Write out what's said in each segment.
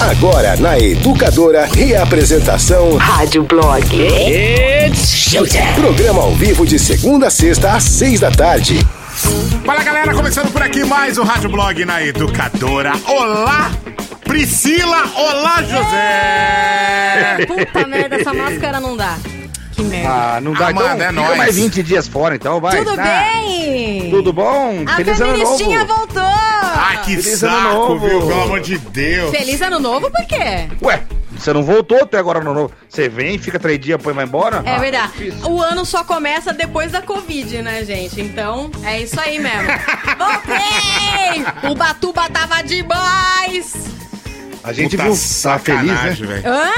Agora na Educadora, reapresentação Rádio Blog. Programa ao vivo de segunda a sexta às seis da tarde. Fala galera, começando por aqui mais um Rádio Blog na Educadora. Olá, Priscila! Olá, José! Puta merda, essa máscara não dá. Que merda. Ah, não dá. Ah, então mano, é fica nóis. mais 20 dias fora, então vai. Tudo tá? bem? Tudo bom? A Feliz ano novo. voltou! Ai, que Feliz ano saco, novo. viu? Pelo amor de Deus. Feliz ano novo por quê? Ué, você não voltou até agora no novo. Você vem, fica três dias, depois vai embora? É Ah, verdade. difícil. O ano só começa depois da Covid, né, gente? Então, é isso aí mesmo. Voltei! O Batuba tava demais! A gente Puta viu, tá feliz, né? Hã?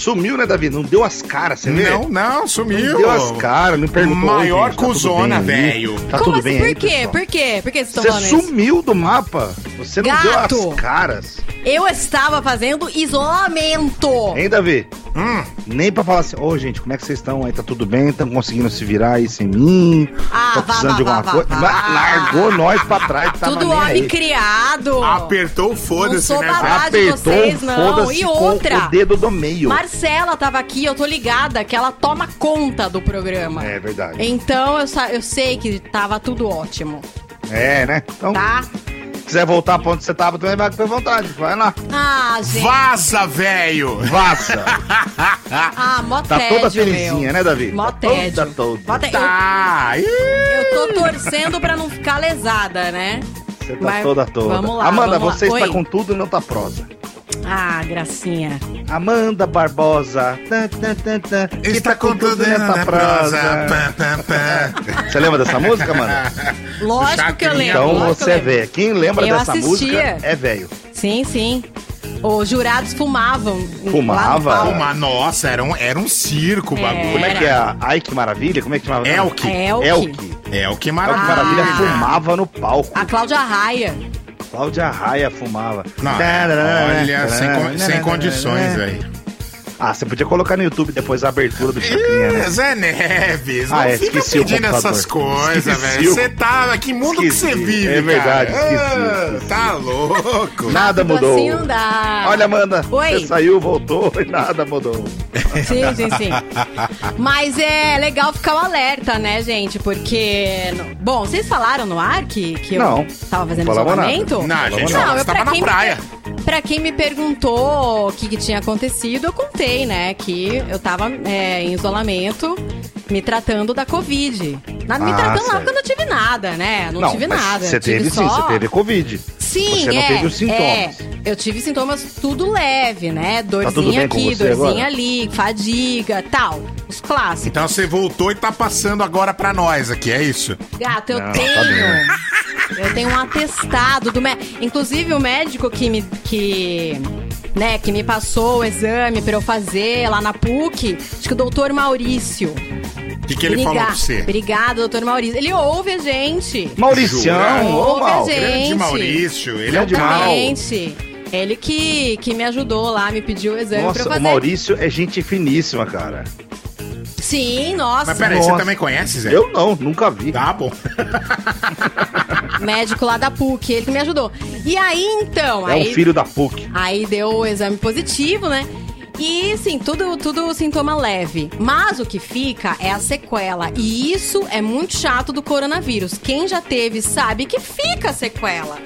Sumiu, né, Davi? Não deu as caras, você vê? Não, não, sumiu. Não deu as caras, não perguntou. Maior "Oi, gente, tá cuzona, aí? velho. Tá Como tudo assim? bem Por aí, quê? pessoal? Por quê? Por que vocês estão Você falando isso? sumiu do mapa. Você não Gato. deu as caras. Eu estava fazendo isolamento. Hein, Davi? Hum, Nem pra falar assim, ô gente, como é que vocês estão aí? Tá tudo bem? Estão conseguindo se virar aí sem mim? Ah, Tô vá, precisando vá, de alguma vá, coisa? vá, La- vá. Largou nós pra trás, tava Tudo homem aí. criado. apertou o Não foda-se, né, de vocês, não. foda-se E com outra? o dedo do meio. Marcela tava aqui, eu tô ligada que ela toma conta do programa. É verdade. Então eu, eu sei que tava tudo ótimo, É, né? Então, tá? se quiser voltar pra onde você tava, também vai com vontade. Vai lá. Ah, gente. Vaza, velho! Vaza. Ah, mó Tá tédio, toda felizinha, meu. né, Davi? Mó Tá tédio. Toda, toda. Mó Tá. Eu, eu tô torcendo pra não ficar lesada, né? Você tá Mas toda, toda. vamos lá, Amanda, vamos lá. você está Oi. com tudo e não tá prosa. Ah, gracinha. Amanda Barbosa. Que Está tá com tudo nessa prosa. Você lembra dessa música, mano? Lógico que eu lembro. Então você eu é velho. Quem lembra Eu dessa assistia. música é velho. Sim, sim. Os jurados fumavam. Fumava? lá no palco. Uma, nossa, era um, era um circo o É. bagulho. Como é que é? Ai, que maravilha? Como é que chamava? Elke. Elke. Elke. É o que Elke maravilha. Maravilha Ah. fumava no palco. A Cláudia Raia. Cláudia Raia fumava. Não, olha, sem, sem condições, velho. Ah, você podia colocar no YouTube depois a abertura do Chacrinha, né? Zé Neves, não Ah, é, fica pedindo essas coisas, velho. Você tá. Que mundo Esqueci. que você vive, É verdade, cara? esqueci, Ah, esqueci. Tá louco. Nada Rápido mudou. Assim não dá. Olha, Amanda, Oi. você saiu, voltou e nada mudou. Sim, sim, sim. Mas é legal ficar o alerta, né, gente? Porque. Bom, vocês falaram no ar que, que eu Não, tava fazendo não isolamento? Não, a gente Não, eu você tava na quem praia. Me, pra quem me perguntou o que, que tinha acontecido, eu contei, né? Que eu tava é, em isolamento, me tratando da Covid. Na, me Ah, tratando lá certo. porque eu não tive nada, né? Não, tive mas nada. Você tive teve só... sim, você teve Covid. Sim, Você não é, teve os sintomas. é. eu tive sintomas tudo leve, né? tudo Dorzinha bem com aqui, você dorzinha agora? ali, fadiga, tal. Os clássicos. Então você voltou e tá passando agora pra nós aqui, é isso? Gato, eu Não, tá tenho. eu tenho um atestado do médico. Inclusive, o médico que me. Que, né, que me passou o exame pra eu fazer lá na PUC, acho que o doutor Maurício. O que, que ele falou pra você? Obrigado, doutor Maurício. Ele ouve a gente. Mauricião, Ouve a mal. gente. Grande Maurício, ele é o. Exatamente. Ele que, que me ajudou lá, me pediu o exame pra Nossa, eu o fazer. Maurício é gente finíssima, cara. Sim, nossa. Mas peraí, Nossa. você também conhece, Zé? Eu não, nunca vi. Tá bom. Médico lá da PUC, ele que me ajudou. E aí, então, É aí um filho da PUC. Aí deu o exame positivo, né? E sim, tudo, tudo sintoma leve. Mas o que fica é a sequela. E isso é muito chato do coronavírus. Quem já teve sabe que fica a sequela.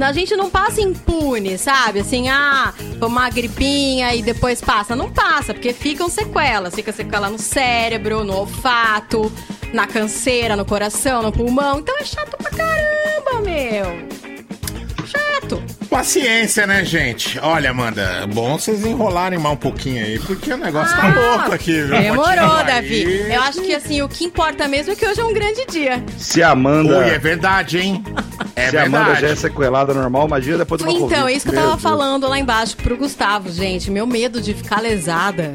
A gente não passa impune, sabe? Assim, ah, uma gripinha e depois passa. Não passa, porque ficam sequelas. Fica sequela no cérebro, no olfato, na canseira, no coração, no pulmão. Então é chato pra caramba, meu. Paciência, né, gente? Olha, Amanda, bom vocês enrolarem mais um pouquinho aí, porque o negócio tá Ah, louco aqui, viu? Demorou, Continua Davi. aí. Eu acho que assim, o que importa mesmo é que hoje é um grande dia. Se a Amanda, Ui, é verdade, hein? É se a Amanda já é sequelada normal, imagina depois de uma Então, Covid. é isso que eu Meu tava Deus. falando lá embaixo pro Gustavo, gente. Meu medo de ficar lesada.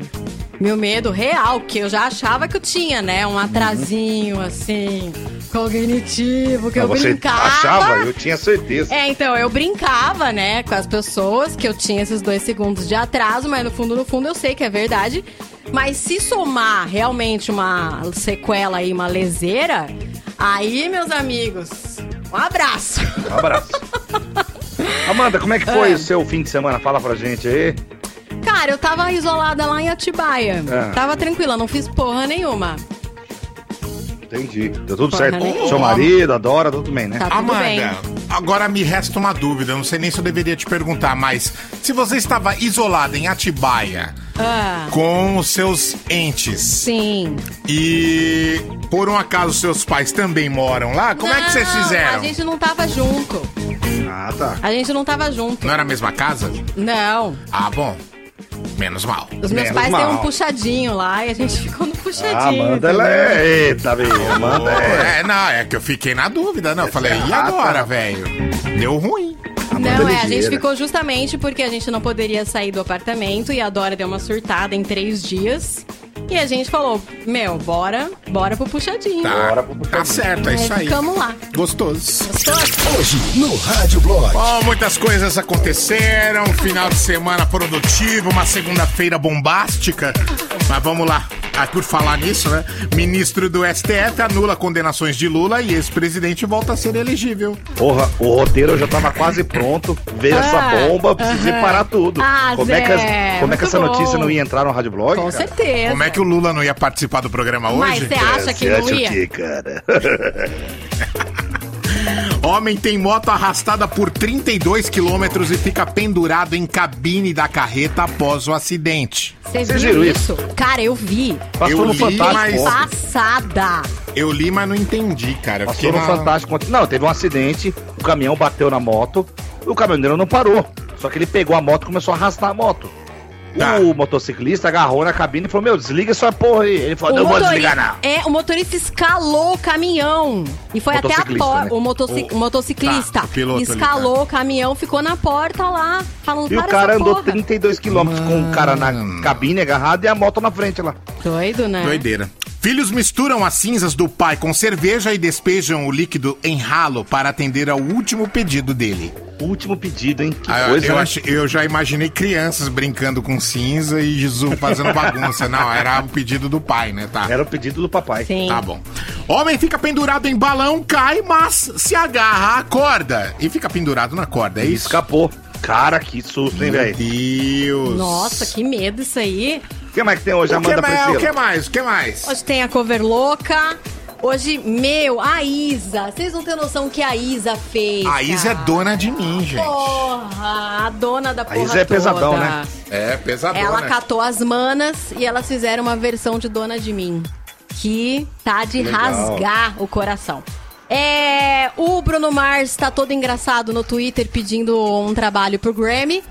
Meu medo real, que eu já achava que eu tinha, né? Um atrasinho, assim, cognitivo, que eu Mas você brincava. achava? Eu tinha certeza. É, então, eu brincava, né, com as pessoas que eu tinha esses dois segundos de atraso, mas no fundo, no fundo, eu sei que é verdade. Mas se somar realmente uma sequela aí, uma leseira, aí, meus amigos, um abraço. Um abraço. Amanda, como é que foi Ah. o seu fim de semana? Fala pra gente aí. Cara, eu tava isolada lá em Atibaia. Ah. Tava tranquila, não fiz porra nenhuma. Entendi. Deu tudo Porra certo. nenhuma. Seu marido, adora, tudo bem, né? Tá tudo bem. Amanda, agora me resta uma dúvida. eu Não sei nem se eu deveria te perguntar, mas se você estava isolada em Atibaia Ah, com os seus entes sim. e por um acaso seus pais também moram lá, como é que vocês Não, fizeram? A gente não tava junto. Ah, tá. A gente não tava junto. Não era a mesma casa? Não. Ah, bom. Menos mal. Os meus Menos pais têm um mal. puxadinho lá e a gente ficou no puxadinho. Amanda, ela entendeu? é. Eita, velho. Amanda é. É, não, é que eu fiquei na dúvida, não. Eu falei, e agora, velho? Deu ruim. Não, é, a gente ficou justamente porque a gente não poderia sair do apartamento e a Dora deu uma surtada em três dias. E a gente falou, meu, bora, bora pro puxadinho. Tá, Bora pro tá certo, é isso aí. Ficamos lá. Gostoso. Hoje no Rádio Blog. Bom, muitas coisas aconteceram, final de semana produtivo, uma segunda-feira bombástica. Mas vamos lá. Ah, por falar nisso, né? Ministro do STF anula condenações de Lula e ex-presidente volta a ser elegível. Porra, o roteiro já tava quase pronto. Veio Ah, essa bomba, precisei aham. parar tudo. Ah, como é que, Zé, as- como é que essa notícia bom. não ia entrar no Rádio Blog? Com cara? certeza. Como é que o Lula não ia participar do programa Mas hoje? você acha que Você não acha o ia? quê, cara? Homem tem moto arrastada por 32 quilômetros e fica pendurado em cabine da carreta após o acidente. Viram viram isso? Cara, eu vi. Passou Eu no li, Fantástico. mas-. Passada. Eu li, mas não entendi, cara. Passou no na- Fantástico. Não, teve um acidente, o caminhão bateu na moto, o caminhoneiro não parou. Só que ele pegou a moto e começou a arrastar a moto. Tá. O motociclista agarrou na cabine e falou: Meu, desliga essa porra aí. Ele falou: Não vou desligar, não. É, o motorista escalou o caminhão. E foi até a porta. né? O, motoci- O- o motociclista Tá, o piloto ali, escalou o caminhão, ficou na porta lá, falando E o cara andou porra. 32 quilômetros com o cara na cabine agarrado e a moto na frente lá. Doido, né? Doideira. Filhos misturam as cinzas do pai com cerveja e despejam o líquido em ralo para atender ao último pedido dele. Último pedido, hein? Que Ah, coisa, eu, né? eu já imaginei crianças brincando com cinza e Jesus fazendo bagunça. Não, era o pedido do pai, né? Tá. Era o pedido do papai. Sim. Tá bom. Homem fica pendurado em balão, cai, mas se agarra à corda. E fica pendurado na corda, é E isso? escapou. Cara, que susto, hein, Meu velho? Deus. Nossa, que medo isso aí. O que mais que tem hoje, O que, Amanda mais, o que mais? O que mais? Hoje tem a cover louca. Hoje, meu, a Isa. Vocês não têm noção o que a Isa fez. A Isa é cara. dona de mim, gente. Porra, a dona da porra Isa é pesadão, toda. né? É, pesadona. Ela catou as manas e elas fizeram uma versão de Dona de Mim. Que tá de Legal. rasgar o coração. É, o Bruno Mars tá todo engraçado no Twitter pedindo um trabalho pro Grammy.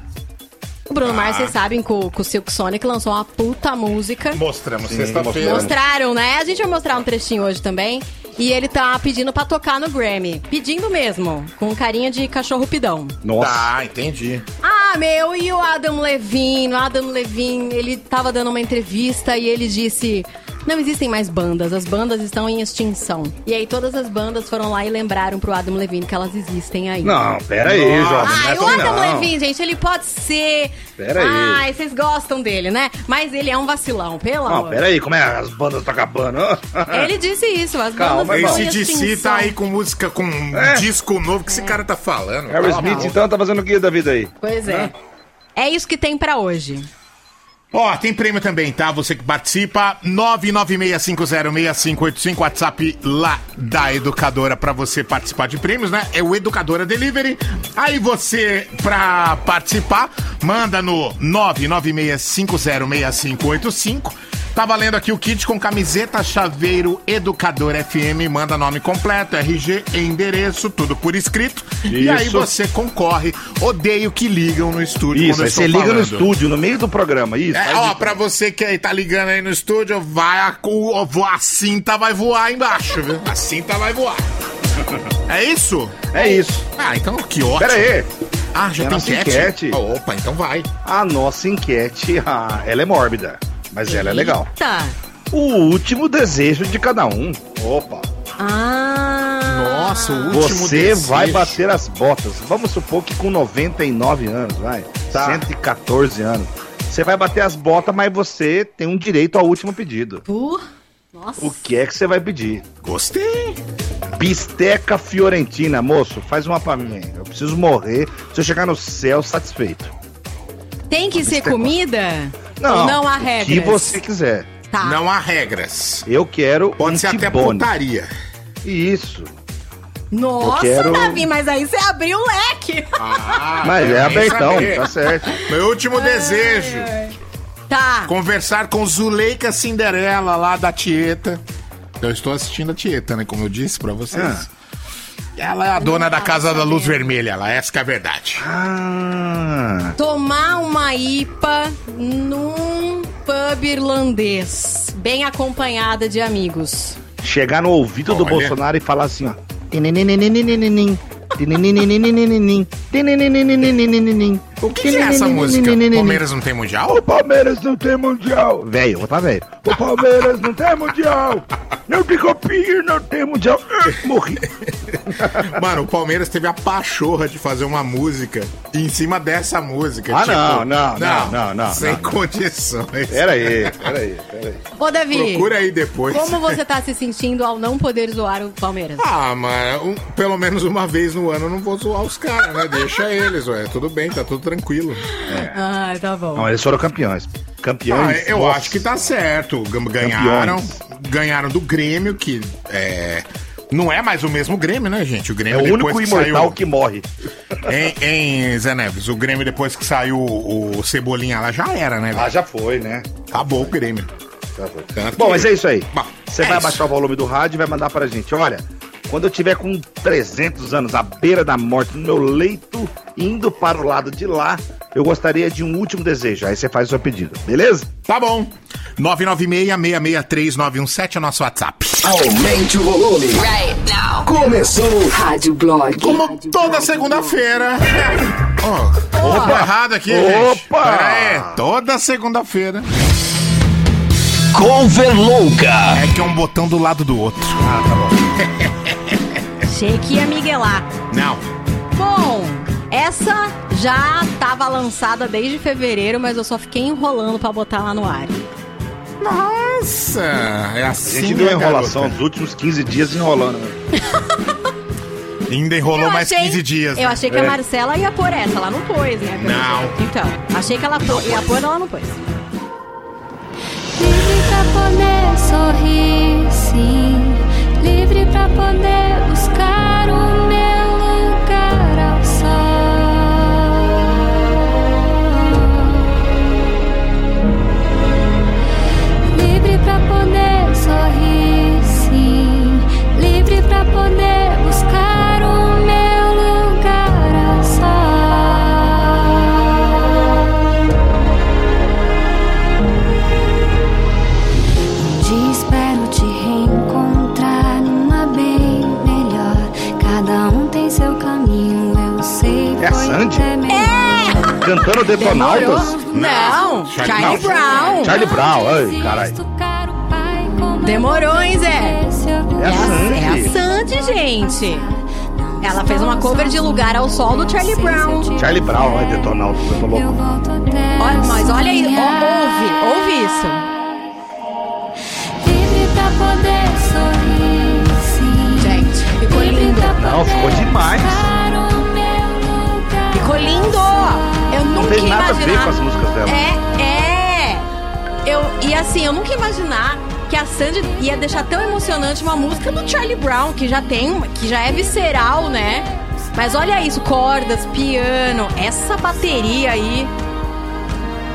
O Bruno Mars, vocês sabem, com, com o Silk Sonic lançou uma puta música. Mostramos sexta-feira. Mostraram, né? A gente vai mostrar um trechinho hoje também. E ele tá pedindo pra tocar no Grammy. Pedindo mesmo, com carinha de cachorro pidão. Nossa. Tá, entendi. Ah, meu, e o Adam Levine? O Adam Levine, ele tava dando uma entrevista e ele disse: Não existem mais bandas, as bandas estão em extinção. E aí todas as bandas foram lá e lembraram pro Adam Levine que elas existem aí. Não, pera aí, Nossa. jovem. não é Ai, o assim, Adam não. Levine, gente, ele pode ser. Pera aí. Ai, vocês gostam dele, né? Mas ele é um vacilão, pelo Não, amor. pera aí, como é? As bandas estão acabando. Ele disse isso, as Calma, bandas estão em Esse DC extinção. tá aí com música, com É. disco novo que esse cara tá falando. Harry Smith, então, tá fazendo o que da vida aí? Pois é. É isso que tem pra hoje. Ó, tem prêmio também, tá? Você que participa, 996506585, WhatsApp lá da Educadora pra você participar de prêmios, né? É o Educadora Delivery. Aí você, pra participar, manda no 996506585. Tá valendo aqui o kit com camiseta, chaveiro, Educador FM, manda nome completo, RG, endereço, tudo por escrito. E aí Isso. você concorre. Odeio que ligam no estúdio Isso, aí você liga no estúdio, no meio do programa, isso. É, ó, isso. pra você que aí tá ligando aí no estúdio, vai a, o- a cinta vai voar embaixo, viu? A cinta vai voar. É isso? É isso. Ah, então que ótimo. Pera aí. Ah, já É tem enquete? enquete. Oh, opa, então vai. A nossa enquete, ah, ela é mórbida, mas ela é legal. Tá. O último desejo de cada um. Opa. Ah. Nossa, o último Você desejo. vai bater as botas. Vamos supor que com 99 anos, vai. Tá. 114 anos. Você vai bater as botas, mas você tem um direito ao último pedido. Por... Nossa. O que é que você vai pedir? Gostei. Bisteca Fiorentina, moço, faz uma pra mim. aí. Eu preciso morrer se eu chegar no céu satisfeito. Tem que ser comida? Não, não há o regras? que você quiser. Tá. Não há regras. Eu quero Pode um ser até tibone. putaria. Isso. Nossa, quero- Davi, mas aí você abriu o leque. Ah, Mas é abertão, saber. tá certo. Meu último desejo. Tá. Conversar com Zuleika Cinderela lá da Tieta. Eu estou assistindo a Tieta, né? Como eu disse pra vocês. Ah. Ela é a dona da Casa da Luz Vermelha, ela, essa que é a verdade. Ah, Tomar uma IPA num pub irlandês, bem acompanhada de amigos. chegar no ouvido do Olha. Bolsonaro e falar assim, ó. O que, que, é essa música? O Palmeiras não tem mundial? O Palmeiras não tem mundial. Velho, tá velho. O Palmeiras não tem mundial. Não tem copie, não tem mundial. Morri. Mano, o Palmeiras teve a pachorra de fazer uma música em cima dessa música. Ah, tipo, não, não, não, não, não, Sem não, condições. Peraí, peraí, peraí. Ô, Davi. Procura aí depois. Como você tá se sentindo ao não poder zoar o Palmeiras? Ah, mano, um, pelo menos uma vez no ano eu não vou zoar os caras, né? Deixa eles, ué. Tudo bem, tá tudo tranquilo. Ah, tá bom. Não, eles foram campeões. Ah, Campeões. eu nossa. acho que tá certo. Ganharam. Campeões. Ganharam do Grêmio, que é. Não é mais o mesmo Grêmio, né, gente? O É Grêmio o depois único que imortal saiu... que morre. Em, em Zé Neves, o Grêmio depois que saiu o Cebolinha lá já era, né? Ah, já foi, né? Acabou o Grêmio. Já foi. Tanto Bom, que- mas é isso aí. Bom, Você é vai isso. abaixar o volume do rádio e vai mandar pra gente. Olha, quando eu tiver com 300 anos à beira da morte, no meu leito, indo para o lado de lá, eu gostaria de um último desejo. Aí você faz o seu pedido, beleza? Tá bom. 996-663-917 é o nosso WhatsApp. Aumente o volume. Right now. Começou. Rádio Blog. Como toda segunda-feira. Ó, Opa, errado aqui, gente. Opa! Pera aí, toda segunda-feira. Cover louca. É que é um botão do lado do outro. Ah, tá bom. Achei que ia miguelar. Não. Bom, essa já tava lançada desde fevereiro, mas eu só fiquei enrolando pra botar lá no ar. Nossa, é A assim. gente deu né, enrolação garota? dos últimos 15 dias enrolando. né? Ainda enrolou Eu mais achei- 15 dias. Eu né? achei que É. a Marcela ia pôr essa, ela não pôs, né? Não. Então, achei que ela pô- ia pôr, ela não pôs. Pra poder sorrir, sim. Livre pra poder buscar o meu lugar ao sol. Livre pra poder sorrir, sim. Livre pra poder Cantando Detonautas? Não, Charlie Brown. Charlie Brown, ai, caralho. Demorou, hein, Zé? É a É Sandy. a Sandy, gente. Ela fez uma cover de Lugar ao Sol do Charlie Brown. Charlie Brown, ai, Detonautas, eu tô louco. Olha, mas olha aí, ó, ouve, ouve isso. Livre pra poder sorrir. Gente, ficou lindo. Não, ficou demais. Nunca tem nada a ver imaginar. com as músicas dela. É, é. Eu, e assim, eu nunca ia imaginar que a Sandy ia deixar tão emocionante uma música do Charlie Brown, que já tem, que já é visceral, né? Mas olha isso, cordas, piano, essa bateria aí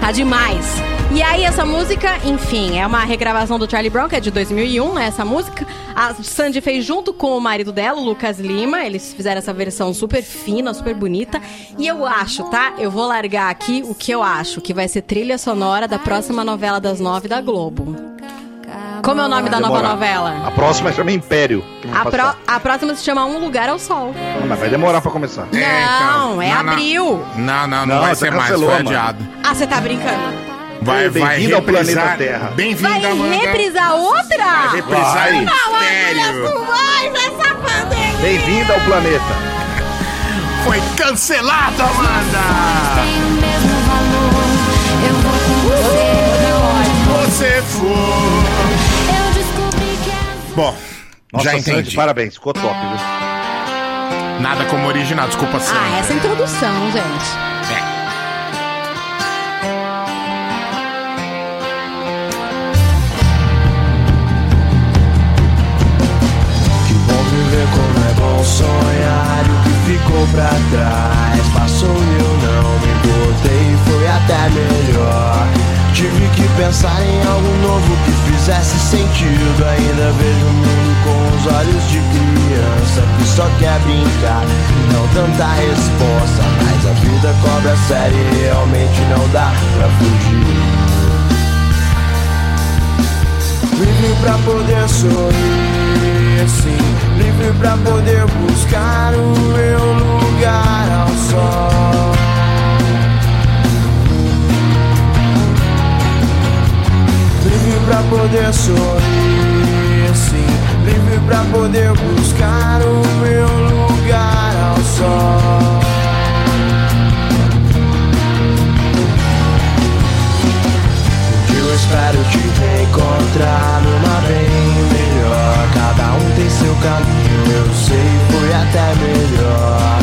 tá demais. E aí essa música, enfim, é uma regravação do Charlie Brown, que é de 2001, né, essa música. A Sandy fez junto com o marido dela, o Lucas Lima, eles fizeram essa versão super fina, super bonita. E eu acho, tá? Eu vou largar aqui o que eu acho que vai ser trilha sonora da próxima novela das nove da Globo. Como é o nome da nova Demorar. novela? A próxima chama Império. vai A, pró- a próxima se chama Um Lugar ao Sol. Não, mas vai demorar pra começar. Não, é não, não. abril. Não, não, não, Não, vai ser mais, cancelou, foi mano. adiado. Ah, você tá brincando? Vai, vai Bem-vindo ao reprisar. planeta Terra. Bem-vinda, Vai Amanda. reprisar outra? Vai reprisar Vai. em mistério. Vai, essa pandemia! Bem-vindo ao planeta. Foi cancelado, Amanda! Tem o mesmo valor. Eu vou com você Você for. Eu descobri que as Bom, Nossa, Já entendi. Sandy, parabéns, ficou top, viu? Nada como original, desculpa, Sandy. Ah, essa introdução, gente. Sonhar o que ficou pra trás? Passou e eu não me importei, foi até melhor. Tive que pensar em algo novo que fizesse sentido. Ainda vejo o mundo com os olhos de criança Que só quer brincar não tanta resposta. Mas a vida cobra sério e realmente não dá pra fugir. Livre pra poder sorrir, sim. Livre pra poder buscar o meu lugar ao sol. Livre pra poder sorrir, sim. Livre pra poder buscar o meu lugar ao sol. Eu espero te reencontrar numa bem tem seu caminho, eu sei, foi até melhor.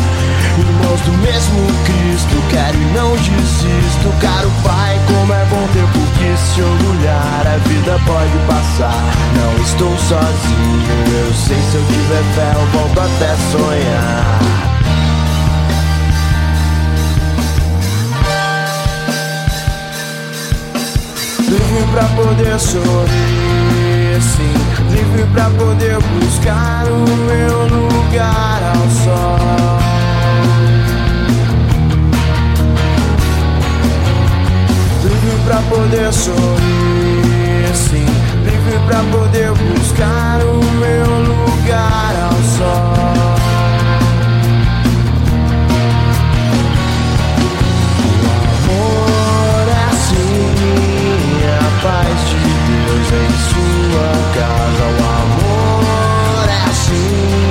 Irmãos do mesmo Cristo, quero e não desisto. Caro Pai, como é bom ter por que se orgulhar. A vida pode passar, não estou sozinho. Eu sei, se eu tiver fé, eu volto até sonhar. Livre pra poder sorrir, sim. Livre pra poder buscar o meu lugar ao sol. Livre pra poder sorrir, sim. Livre pra poder buscar o meu lugar ao sol. Em sua casa. O amor é assim,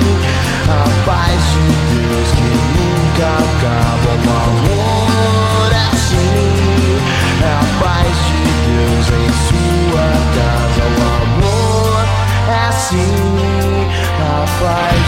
a paz de Deus que nunca acaba. O amor é assim, é a paz de Deus em sua casa. O amor é assim, a paz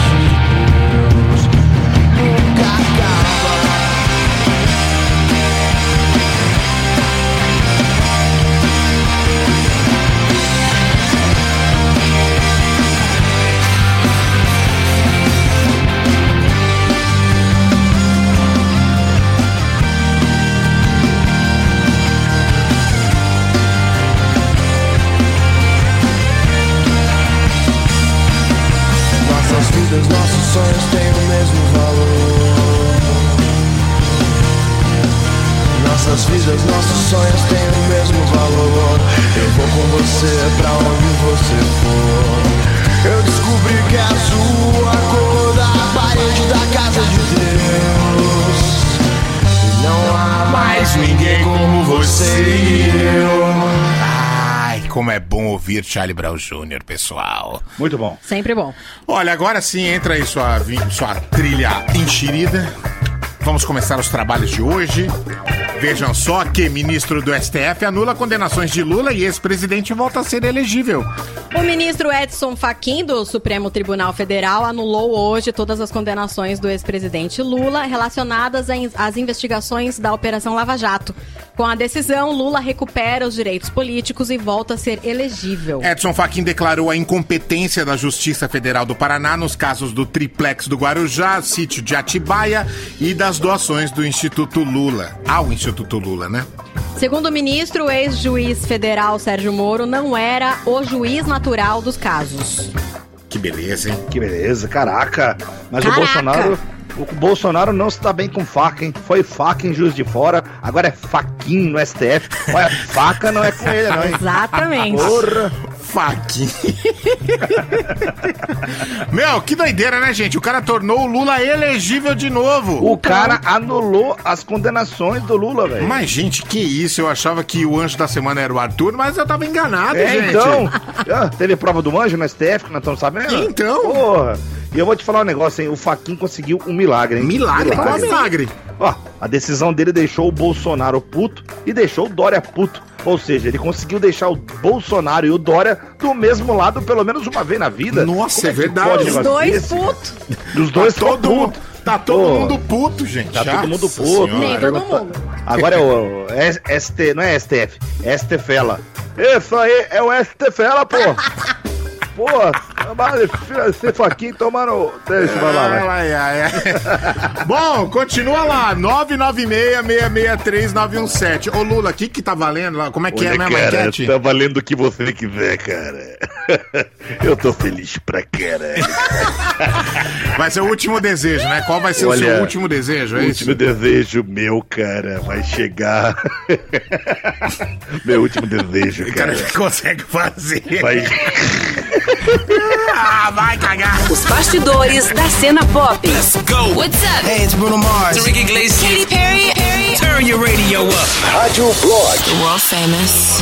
sonhos têm o mesmo valor. Eu vou com você pra onde você for. Eu descobri que é azul a cor da parede da casa de Deus. E não há mais ninguém como você e eu. Ai, como é bom ouvir Charlie Brown Jr., pessoal. Muito bom. Sempre bom. Olha, agora sim entra aí sua, sua trilha enxerida. Vamos começar os trabalhos de hoje. Vejam só que ministro do STF anula condenações de Lula e ex-presidente volta a ser elegível. O ministro Edson Fachin do Supremo Tribunal Federal anulou hoje todas as condenações do ex-presidente Lula relacionadas às investigações da Operação Lava Jato. Com a decisão, Lula recupera os direitos políticos e volta a ser elegível. Edson Fachin declarou a incompetência da Justiça Federal do Paraná nos casos do triplex do Guarujá, sítio de Atibaia e das doações do Instituto Lula. Ao Instituto Lula, né? Segundo o ministro, o ex-juiz federal Sérgio Moro não era o juiz natural dos casos. Que beleza, hein? Que beleza, caraca. Mas Caraca. o Bolsonaro. O Bolsonaro não se dá bem com faca, hein? Foi faca em Juiz de Fora, agora é faquinho no STF. Olha, faca não é com ele, não, hein? Exatamente. Porra! Fachin. Meu, que doideira, né, gente? O cara tornou o Lula elegível de novo. O cara anulou as condenações do Lula, velho. Mas, gente, que isso? Eu achava que o anjo da semana era o Arthur, mas eu tava enganado, É, gente. então. Ah, teve prova do anjo no STF, que nós estamos sabendo? Então. Porra. E eu vou te falar um negócio, hein? O Faquin conseguiu um milagre, hein? Milagre, qual milagre? Ó, a decisão dele deixou o Bolsonaro puto e deixou o Dória puto. Ou seja, ele conseguiu deixar o Bolsonaro e o Dória do mesmo lado pelo menos uma vez na vida. Nossa, Como é que verdade. Os dois putos. Os dois tá todo putos. tá todo Pô. mundo puto, gente. Tá todo Nossa mundo puto. Nem todo mundo. Agora é o ST, não é STF, é STFela. Isso aí é o STFela, pô. Pô, mas esse faquinho tomando. Deixa eu lá, vai. Ai, ai, ai. Bom, continua lá, 996-663-917. Ô Lula, o que que tá valendo lá? Como é que é Olha, mesmo a cara, enquete? tá valendo o que você quiser, cara. Eu tô feliz pra caralho. Vai ser o último desejo, né? Qual vai ser o Olha, seu último desejo? O É último isso? desejo meu, cara, vai chegar. meu último desejo, O cara cara. consegue fazer. Vai... Ah, vai cagar. Os bastidores da cena pop. Let's go. What's up? Hey, it's Bruno Mars. Enrique Iglesias. Katy Perry, Perry, Turn your radio up. Rádio Blog. the world famous.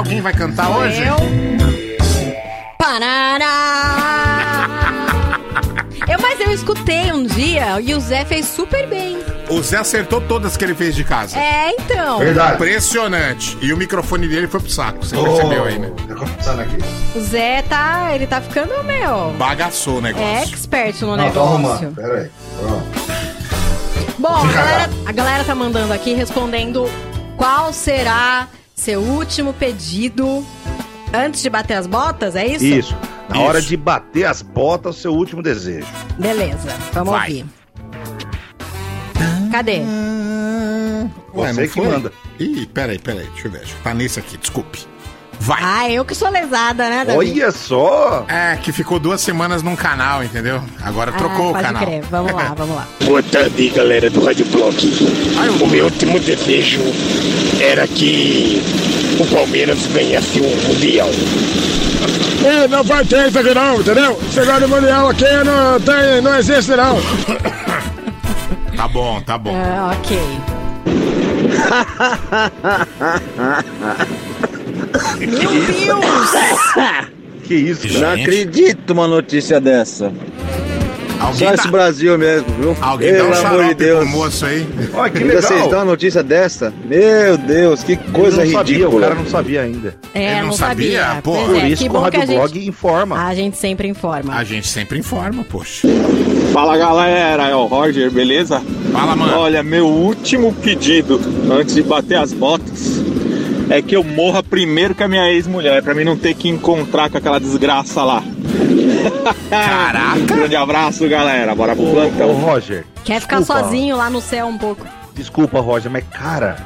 Alguém vai cantar hoje? Eu. Parará! Eu, mas eu escutei um dia e o Zé fez super bem. O Zé acertou todas que ele fez de casa. É, então. Verdade. Impressionante. E o microfone dele foi pro saco. Você percebeu aí, né? Tá começando aqui. O Zé tá. Ele tá ficando, meu. Bagaçou o negócio. Expert no Não, negócio. arrumando. Pera aí. Pronto. Bom, a galera, a galera tá mandando aqui respondendo qual será seu último pedido antes de bater as botas, é isso? Isso. Na Isso. hora de bater as botas, o seu último desejo. Beleza, vamos Vai. ouvir. Cadê? Ué, Você não que foi? manda. Ih, peraí, peraí. Deixa eu ver. Tá nesse aqui, desculpe. Vai. Ah, eu que sou lesada, né, Davi? Olha só! É, que ficou duas semanas num canal, entendeu? Agora trocou ah, o pode canal. crer. Vamos lá, vamos lá. Boa tarde, galera do Rádio Block. O meu último desejo era que o Palmeiras ganhasse um Mundial. É, não vai ter isso aqui não, entendeu? Esse negócio de mundial aqui não, tem, não existe não. Tá bom, tá bom. Ah, ok. Meu Deus! Que isso, Gente. Não acredito uma notícia dessa. Alguém Só dá- esse Brasil mesmo, viu? Alguém dá um Pelo amor de pro Deus. moço aí. Olha que Ainda legal. vocês dão uma notícia dessa? Meu Deus, que coisa Ele não sabia, ridícula. o cara não sabia ainda. É, Ele não não sabia? sabia. Pô, Pois Por é, isso que o Rádio a gente... Blog informa. A gente sempre informa. A gente sempre informa, poxa. Fala galera, é o Roger, beleza? Fala, mano. Olha, meu último pedido antes de bater as botas é que eu morra primeiro que a minha ex-mulher, pra mim não ter que encontrar com aquela desgraça lá. Caraca. Grande abraço, galera. Bora pro Ô, plantão. Roger. Quer ficar desculpa. sozinho lá no céu um pouco. Desculpa, Roger, mas cara,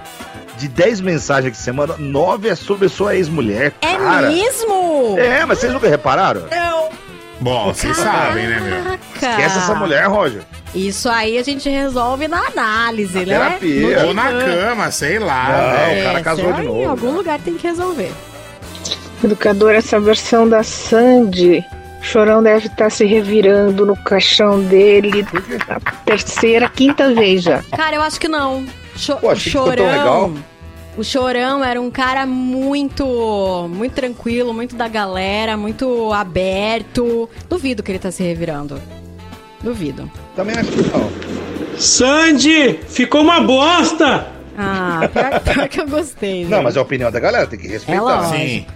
de 10 mensagens que você manda, 9 é sobre sua ex-mulher. É cara. mesmo? É, mas vocês nunca repararam? Não. Bom, vocês sabem, né, meu? Esquece essa mulher, Roger. Isso aí a gente resolve na análise, né? terapia. No Ou na cama, sei lá. Não, velho. o cara casou sei de novo, Em algum né? lugar tem que resolver. Educador, essa versão da Sandy, o Chorão deve estar se revirando no caixão dele a terceira, quinta vez já. Cara, eu acho que não. Cho Pô, legal. O Chorão era um cara muito, muito tranquilo, muito da galera, muito aberto. Duvido que ele tá se revirando. Duvido. Também acho que não. Sandy, ficou uma bosta! Ah, pior, pior que eu gostei. Não, gente. mas é a opinião da galera, tem que É respeitar. lógico. Sim.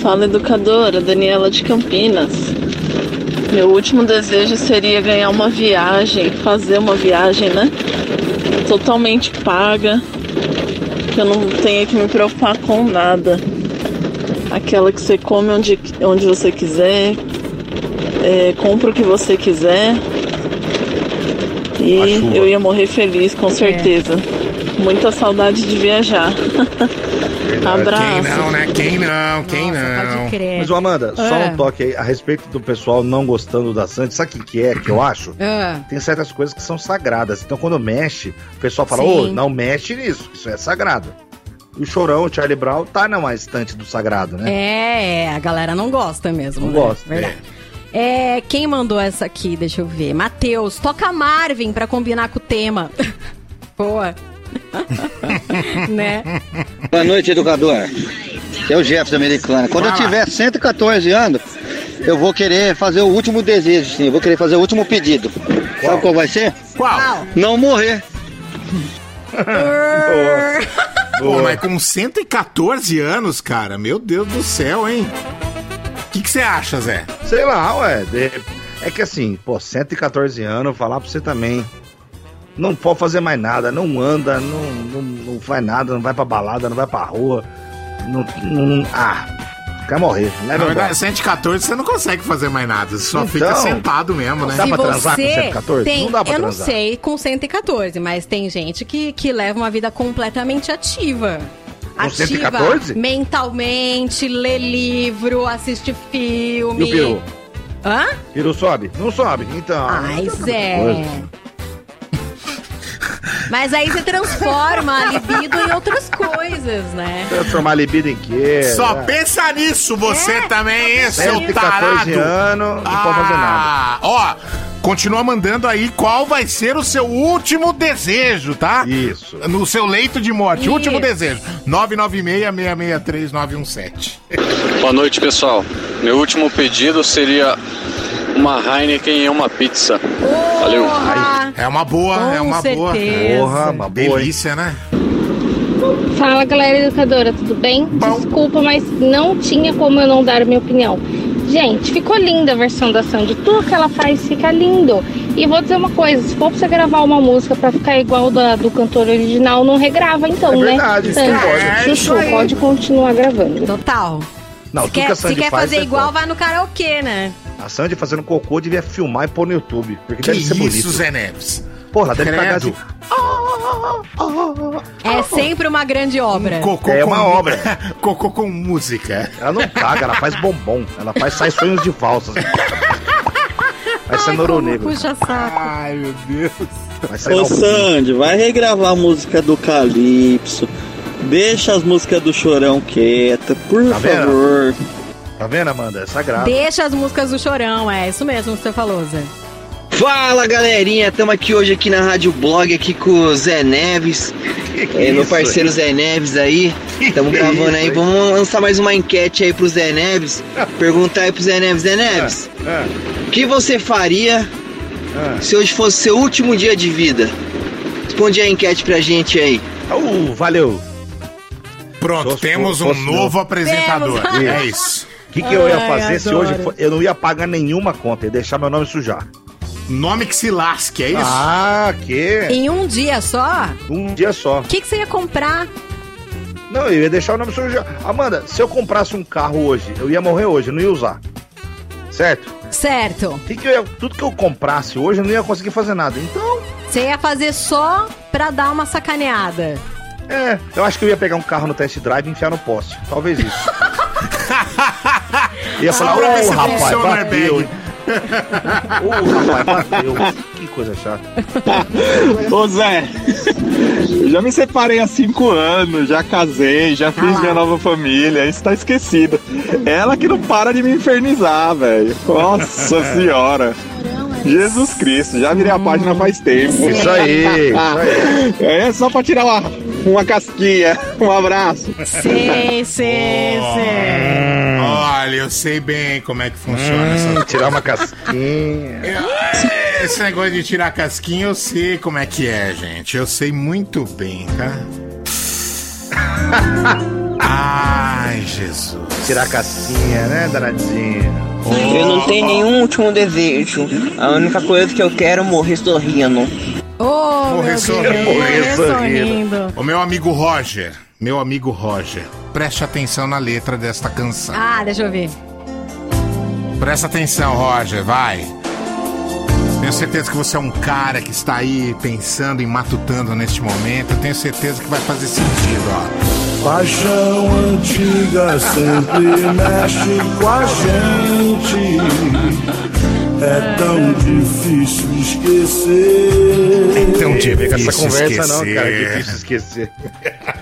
Fala educadora, Daniela de Campinas. Meu último desejo seria ganhar uma viagem, fazer uma viagem, né? Totalmente paga, que eu não tenha que me preocupar com nada. Aquela que você come onde, onde você quiser, é, compra o que você quiser. E eu ia morrer feliz, com certeza. Muita saudade de viajar. Abraço. Quem não, né? Quem não? Quem Nossa, não? pode crer. Mas, ô Amanda, só É. um toque aí a respeito do pessoal não gostando da Sandy. Sabe o que, que é que eu acho? Ah, Tem certas coisas que são sagradas. Então, quando mexe, o pessoal fala, Sim. ô, não mexe nisso, isso é sagrado. E o Chorão, o Charlie Brown, tá na estante do sagrado, né? é, é, a galera não gosta mesmo. Não né? gosta, Verdade. É, quem mandou essa aqui? Deixa eu ver. Matheus, toca Marvin pra combinar com o tema. Boa. né? Boa noite, educador. É o Jefferson americano. Quando eu tiver 114 anos, eu vou querer fazer o último desejo, sim. Eu vou querer fazer o último pedido. Sabe qual vai ser? Qual? Não morrer. Pô, mas com 114 anos, cara, meu Deus do céu, hein? O que você acha, Zé? Sei lá, ué. de- É que assim, pô, 114 anos, falar pra você também. Não pode fazer mais nada, não anda, não, não, não faz nada, não vai pra balada, não vai pra rua. Não. não- ah, quer morrer. Leva Na embora. verdade, 114 você não consegue fazer mais nada, você só Então, fica sentado mesmo, né? Dá Se pra transar com você 114? Tem, Não dá pra eu transar. não sei com 114, mas tem gente que, que leva uma vida completamente ativa. Ativa 114? mentalmente, lê livro, assiste filme. E o peru? Hã? Peru sobe? Não sobe. Então. Ai, é outra Zé. Mas aí você transforma a libido em outras coisas, né? Transformar a libido em quê? Só É. pensa nisso, você É, também, hein, seu 114 tarado. anos, não pode fazer nada. Ah, ó, continua mandando aí qual vai ser o seu último desejo, tá? Isso. No seu leito de morte, Isso. último desejo. 996-663-917. Boa noite, pessoal. Meu último pedido seria uma Heineken e uma pizza. Valeu. Porra! É uma boa, Com é uma boa. certeza. Porra, uma boa. Delícia, né? Fala galera educadora, tudo bem? Desculpa, mas não tinha como eu não dar a minha opinião. Gente, ficou linda a versão da Sandy. Tudo que ela faz fica lindo. E vou dizer uma coisa: se for pra você gravar uma música pra ficar igual da, do cantor original, não regrava então, É né? verdade, isso Sandy, pode. É Chuchu, pode continuar gravando. Total. Não, se tudo que quer, a Sandy se quer faz, fazer você igual, pode. vai no karaokê, né? A Sandy fazendo cocô devia filmar e pôr no YouTube. Porque Que deve ser isso, bonito. Zé Neves? Porra, deve cagar Credo. assim. É sempre uma grande obra. Cocô É com uma mu- obra. Cocô com música. Ela não caga, ela faz bombom. Ela faz sai sonhos de valsas. Vai ser Noro Negro. Puxa saco. Ai, meu Deus. Ô Sandy, vai regravar a música do Calypso. Deixa as músicas do Chorão quieta, por Tá vendo? favor. Tá vendo, Amanda? É sagrado. Deixa as músicas do Chorão, é isso mesmo que você falou, Zé. Fala galerinha, estamos aqui hoje aqui na Rádio Blog aqui com o Zé Neves, é, meu isso, parceiro hein? Zé Neves aí. Estamos Que gravando aí, vamos lançar mais uma enquete aí pro Zé Neves. Perguntar aí pro Zé Neves, Zé Neves, É, o que você faria é. se hoje fosse seu último dia de vida? Responde a enquete pra gente aí. Uh, valeu. Pronto, Se temos um novo meu. apresentador. Temos. É isso. O que, que eu ia Ai, fazer se adoro. hoje eu não ia pagar nenhuma conta, ia deixar meu nome sujar? Nome que se lasque, é isso? Ah, que? Em um dia só? Um dia só. O que, que você ia comprar? Não, eu ia deixar o nome sujar. Amanda, se eu comprasse um carro hoje, eu ia morrer hoje, eu não ia usar. Certo? Certo. Que que eu ia- tudo que eu comprasse hoje, eu não ia conseguir fazer nada. Então, Você ia fazer só pra dar uma sacaneada. é, eu acho que eu ia pegar um carro no test drive e enfiar no poste. Talvez isso. ia falar, ô se rapaz, bateu. Ô rapaz. Que coisa chata. Ô Zé, eu já me separei há cinco anos, já casei, já fiz minha nova família, isso tá esquecido. Ela que não para de me infernizar, velho. Nossa senhora. Jesus Cristo, já virei a página faz tempo. Isso aí, isso aí. É só pra tirar uma, uma casquinha. Um abraço. Sim, sim, sim. Olha, eu sei bem como é que funciona essa Tirar uma casquinha. É, Esse negócio de tirar casquinha, eu sei como é que é, gente. Eu sei muito bem, tá? Ai, Jesus. Tirar casquinha, né, danadinha? Eu não tenho nenhum último desejo. A única coisa que eu quero é morrer sorrindo. Ô, Morrer meu sorrindo. Deus, morrer sorrindo. O meu amigo Roger, meu amigo Roger, preste atenção na letra desta canção. Ah, deixa eu ver. Presta atenção, Roger, vai. Tenho certeza que você é um cara que está aí pensando e matutando neste momento. Eu tenho certeza que vai fazer sentido, ó. Paixão antiga sempre mexe com a gente. É tão difícil esquecer. É tão Chega essa difícil conversa não, esquecer. cara. É difícil esquecer.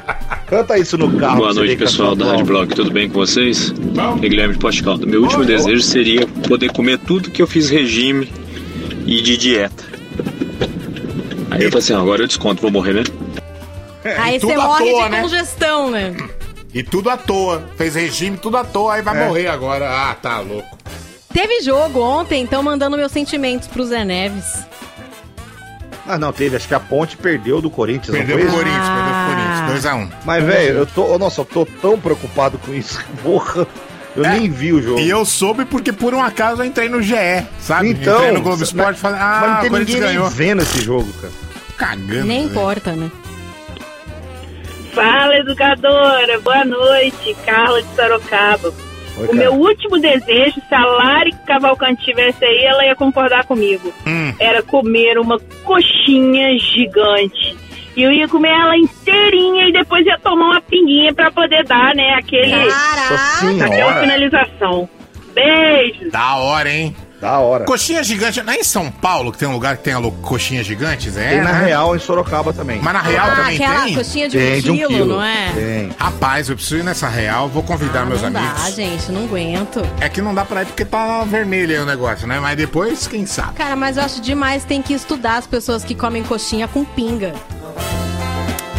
Canta isso no carro. Boa noite, que pessoal da Rádio. Blog, tudo bem com vocês? É Guilherme de Poste Caldo. Meu último desejo seria poder comer tudo que eu fiz regime e de dieta. Aí eu falei assim, agora eu desconto, vou morrer mesmo? Aí tudo você morre toa, de né? congestão, né? E tudo à toa. Fez regime, tudo à toa, aí vai É. morrer agora. Ah, tá louco. Teve jogo ontem, então mandando meus sentimentos pro Zé Neves. Ah, não, teve. Acho que a Ponte perdeu do Corinthians. Perdeu foi? Corinthians, perdeu pro Ah. Corinthians. 2x1. Mas, velho, eu tô. Nossa, eu tô tão preocupado com isso. Porra. Eu nem vi o jogo. É. E eu soube porque por um acaso eu entrei no GE, sabe? Então, entrei no Globo Esporte e mas- falei, mas ah, não o tem ninguém ganhou. nem vendo esse jogo, cara. Cagando. Nem né? importa, né? Fala, educadora. Boa noite. Carla de Sorocaba. Oi, o cara. meu último desejo, se a Lari Cavalcante tivesse aí, ela ia concordar comigo. Hum. Era comer uma coxinha gigante. E eu ia comer ela inteirinha e depois ia tomar uma pinguinha pra poder dar, né, aquele... Nossa Aquela finalização. Beijo. Da hora, hein? Da hora. Coxinha gigante. Não é em São Paulo que tem um lugar que tem coxinhas gigantes? É, Tem na né? Real em Sorocaba também. Mas na Real Ah, também aquela tem? coxinha de Tem, um, de um quilo, quilo. não é? Tem. Rapaz, eu preciso ir nessa Real, vou convidar meus não amigos. dá, gente, não aguento. É que não dá pra ir porque tá vermelho aí o negócio, né? Mas depois, quem sabe? Cara, mas eu acho demais, tem que estudar as pessoas que comem coxinha com pinga.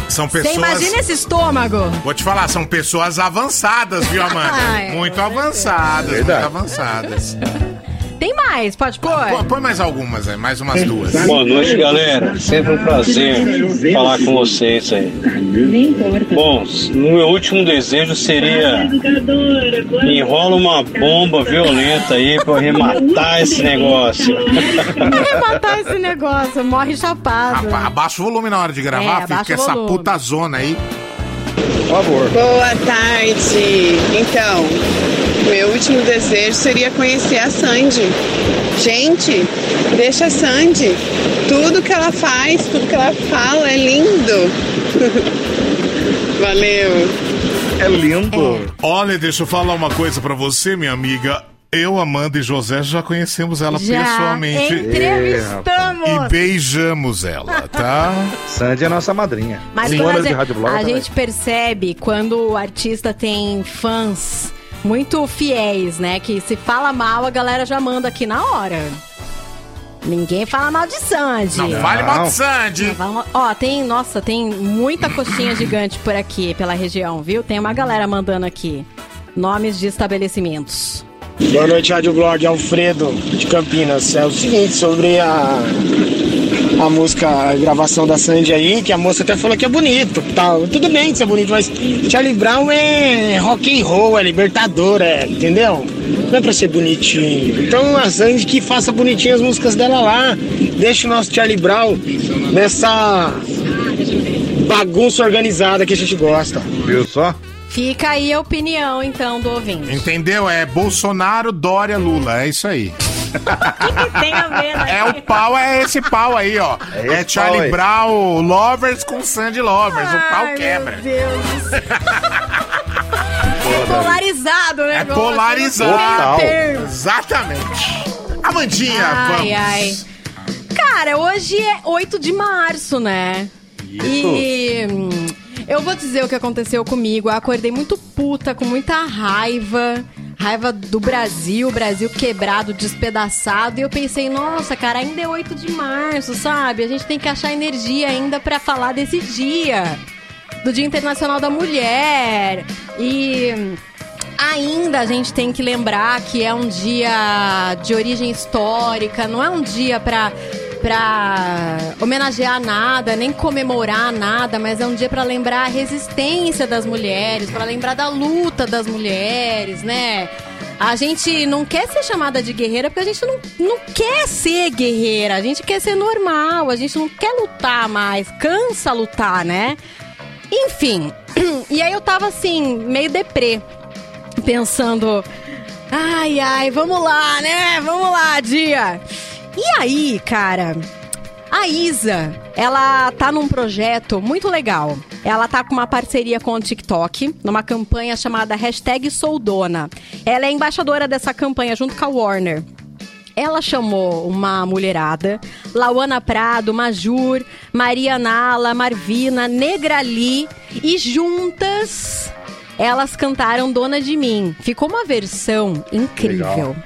São Você pessoas. imagina esse estômago? Vou te falar, são pessoas avançadas, viu, Amanda? Ai, muito avançadas, Verdade. muito avançadas. Tem mais, pode pôr? Pô, põe mais algumas aí, mais umas duas. Boa noite, galera. Sempre um prazer falar com vocês aí. Bom, o meu último desejo seria enrola uma bomba violenta aí pra arrematar esse negócio. matar esse negócio, morre chapado. Aba- abaixa o volume na hora de gravar, É, o essa puta zona aí. Por favor. Boa tarde. Então, Meu último desejo seria conhecer a Sandy. Gente, deixa a Sandy. Tudo que ela faz, tudo que ela fala é lindo. Valeu. É lindo. Olha, deixa eu falar uma coisa pra você, minha amiga. Eu, Amanda e José já conhecemos ela Já pessoalmente. entrevistamos. E beijamos ela, tá? Sandy é nossa madrinha. Mas a, gente, Rádio Blog a gente percebe quando o artista tem fãs muito fiéis, né? Que se fala mal, a galera já manda aqui na hora. Ninguém fala mal de Sandy. Não fale mal de Sandy. Não Ó, tem, nossa, tem muita coxinha gigante por aqui, pela região, viu? Tem uma galera mandando aqui nomes de estabelecimentos. Boa noite, Rádio Blog. Alfredo, de Campinas. É o seguinte, sobre a, a música, a gravação da Sandy aí, que a moça até falou que é bonito. Tal. Tudo bem que é bonito, mas Charlie Brown é rock and roll, é libertador, é, entendeu? Não é pra ser bonitinho. Então a Sandy que faça bonitinho as músicas dela lá. Deixa o nosso Charlie Brown nessa bagunça organizada que a gente gosta. Viu só? Fica aí a opinião, então, do ouvinte. Entendeu? É Bolsonaro, Dória, Lula. É isso aí. Tem a ver, né? É o pau, é esse pau aí, ó. É É, Charlie pau. Brown Lovers com Sandy Lovers. o pau Ai, quebra. Meu Deus do céu. É polarizado, né? É polarizado. Total. Exatamente. Amandinha, Ai, vamos. ai. Cara, hoje é 8 de março, né? E hum, eu vou dizer o que aconteceu comigo. Eu acordei muito puta, com muita raiva. Raiva do Brasil, Brasil quebrado, despedaçado. E eu pensei, nossa, cara, ainda é 8 de março, sabe? A gente tem que achar energia ainda pra falar desse dia. Do Dia Internacional da Mulher. E Ainda a gente tem que lembrar que é um dia de origem histórica, não é um dia pra, pra homenagear nada, nem comemorar nada, mas é um dia pra lembrar a resistência das mulheres, pra lembrar da luta das mulheres, né? A gente não quer ser chamada de guerreira porque a gente não, não quer ser guerreira, a gente quer ser normal, a gente não quer lutar mais, cansa lutar, né? Enfim, e aí eu tava assim, meio deprê pensando, ai, ai, vamos lá, né? Vamos lá, dia. E aí, cara, a Isa, ela tá num projeto muito legal. Ela tá com uma parceria com o TikTok, numa campanha chamada Hashtag Soldona. Ela é embaixadora dessa campanha junto com a Warner. Ela chamou uma mulherada, Lauana Prado, Majur, Maria Nala, Marvina, Negrali e juntas elas cantaram Dona de Mim. Ficou uma versão incrível. Legal.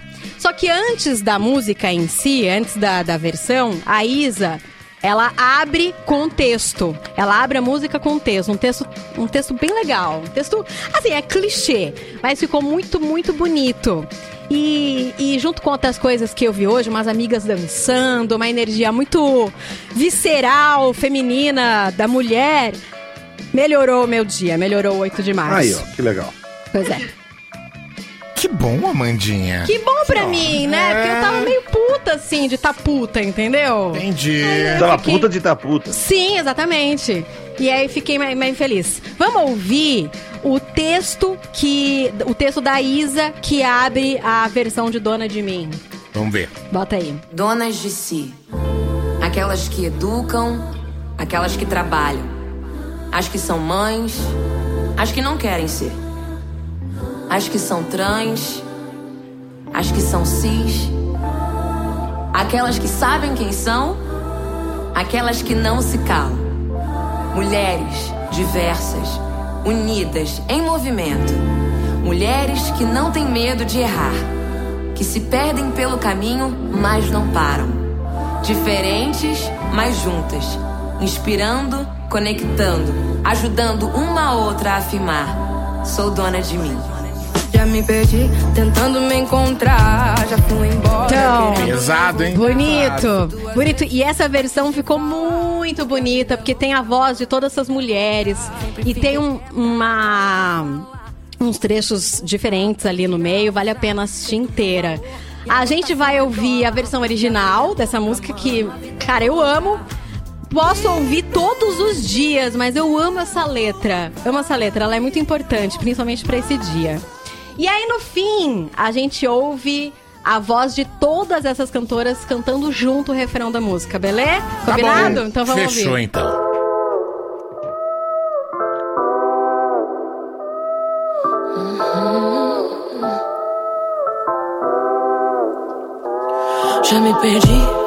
Só que antes da música em si, antes da, da versão, a Isa, ela abre com texto. Ela abre a música com texto. Um texto, um texto bem legal. Um texto, assim, é clichê, mas ficou muito, muito bonito. E, e junto com outras coisas que eu vi hoje, umas amigas dançando, uma energia muito visceral, feminina da mulher, melhorou o meu dia, melhorou o 8 de março. Aí, ó, que legal. Pois é. Que bom, Amandinha. Que bom pra mim, né? Porque eu tava meio puta, assim, de tá puta, entendeu? Entendi. Tava fiquei- puta de tá puta. Sim, exatamente. E aí fiquei mais, mais feliz. Vamos ouvir o texto que. O texto da Isa que abre a versão de Dona de Mim. Vamos ver. Bota aí. Donas de si. Aquelas que educam, aquelas que trabalham. As que são mães, as que não querem ser. As que são trans, as que são cis. Aquelas que sabem quem são, aquelas que não se calam. Mulheres diversas, unidas, em movimento. Mulheres que não têm medo de errar, que se perdem pelo caminho, mas não param. Diferentes, mas juntas. Inspirando, conectando, ajudando uma a outra a afirmar: sou dona de mim. Já me perdi tentando me encontrar, já fui embora. Então, Pesado, hein? Bonito, bonito. E essa versão ficou muito bonita, porque tem a voz de todas essas mulheres. E tem um- uma, uns trechos diferentes ali no meio, vale a pena assistir inteira. A gente vai ouvir a versão original dessa música que, cara, eu amo. Posso ouvir todos os dias, mas eu amo essa letra. Amo essa letra, ela é muito importante, principalmente pra esse dia. E aí, no fim, a gente ouve a voz de todas essas cantoras cantando junto o refrão da música, beleza? Tá Combinado? bom. então vamos Fechou, ouvir. então. Já me perdi,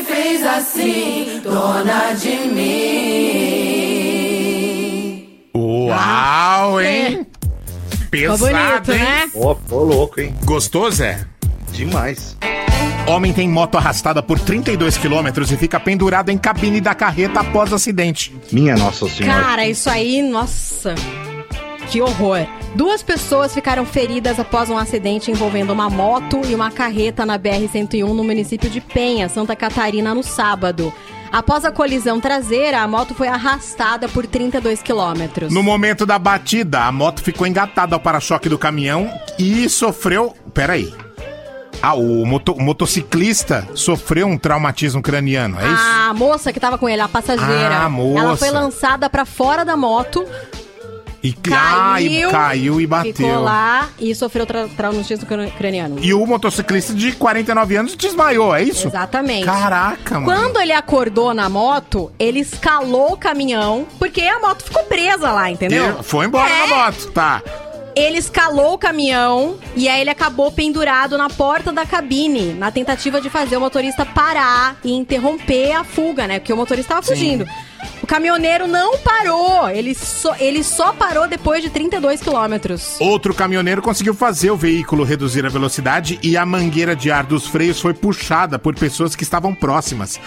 Me fez assim, dona de mim. Uau, hein? Pesado, bonito, hein? né? Ó, tô louco, hein? Gostou, Zé? Demais. Homem tem moto arrastada por 32 quilômetros e fica pendurado em cabine da carreta após acidente. Minha Nossa Senhora. Cara, isso aí, nossa. Que horror. Duas pessoas ficaram feridas após um acidente envolvendo uma moto e uma carreta na BR-101 no município de Penha, Santa Catarina, no sábado. Após a colisão traseira, a moto foi arrastada por 32 quilômetros. No momento da batida, a moto ficou engatada ao para-choque do caminhão e sofreu. Peraí. Ah, o, moto- o motociclista sofreu um traumatismo craniano, é isso? A moça que tava com ele, a passageira, Ah, moça. ela foi lançada pra fora da moto, E caiu, caiu, caiu e bateu. ficou lá e sofreu tra traumatismo cran- craniano. E o motociclista de 49 anos desmaiou, é isso? Exatamente. Caraca, mano. Quando ele acordou na moto, ele escalou o caminhão, porque a moto ficou presa lá, entendeu? E foi embora É. na moto, tá. Ele escalou o caminhão e aí ele acabou pendurado na porta da cabine, na tentativa de fazer o motorista parar e interromper a fuga, né? Porque o motorista tava fugindo. O caminhoneiro não parou. Ele só, ele só parou depois de 32 quilômetros. Outro caminhoneiro conseguiu fazer o veículo reduzir a velocidade e a mangueira de ar dos freios foi puxada por pessoas que estavam próximas.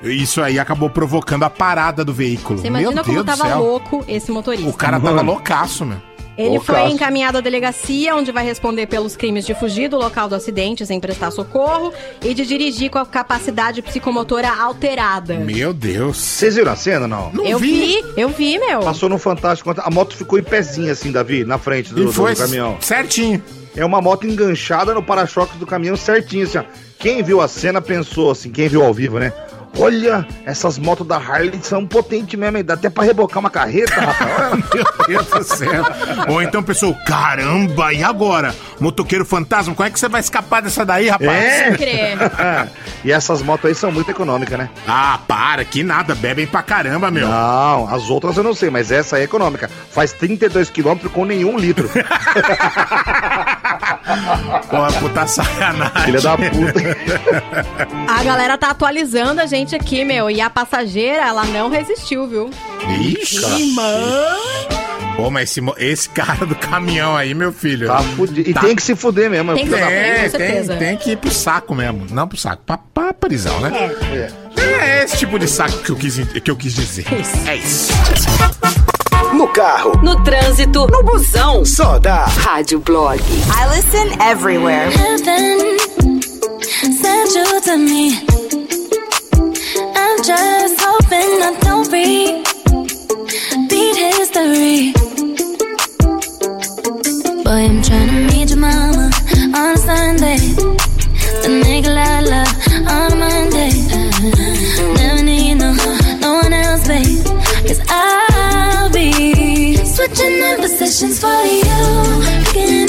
Isso aí acabou provocando a parada do veículo. Você imagina Meu como Deus tava louco esse motorista. O cara tava loucaço, meu. Ele foi Loucaço. encaminhado à delegacia, onde vai responder pelos crimes de fugir do local do acidente sem prestar socorro e de dirigir com a capacidade psicomotora alterada. Meu Deus. Vocês viram a cena, não? eu vi. eu vi, meu. Passou no Fantástico. A moto ficou em pezinho, assim, Davi, na frente do, E do foi caminhão. certinho. É uma moto enganchada no para-choque do caminhão certinho, assim, ó. Quem viu a cena pensou assim, quem viu ao vivo, né? Olha, essas motos da Harley são potentes mesmo, hein? Dá até pra rebocar uma carreta, rapaz. Meu Deus do céu. Ou então pessoal, caramba, e agora? Motoqueiro fantasma, como é que você vai escapar dessa daí, rapaz? É. e essas motos aí são muito econômicas, né? Ah, para, que nada, bebem pra caramba, meu. Não, as outras eu não sei, mas essa aí é econômica. Faz 32 quilômetros com nenhum litro. Pô, puta sacanagem. Filha da puta. A galera tá atualizando a gente aqui, meu. E a passageira, ela não resistiu, viu? Ixi. Irmã. Pô, mas esse, esse cara do caminhão aí, meu filho. Tá fudido. E tem que se fuder mesmo. Tem que da É, tem, tem que ir pro saco mesmo. Não pro saco, pra, pra prisão, né? É. esse tipo de saco que eu quis, que eu quis dizer. É isso. No carro, No trânsito, no busão. só dá. Rádio Blog. I listen everywhere. Heaven sent you to me. Just hoping I don't repeat history. Boy, I'm trying to meet your mama on a Sunday. The nigga I love on a Monday. Never need no, no one else, babe. Cause I'll be switching in positions for you. Getting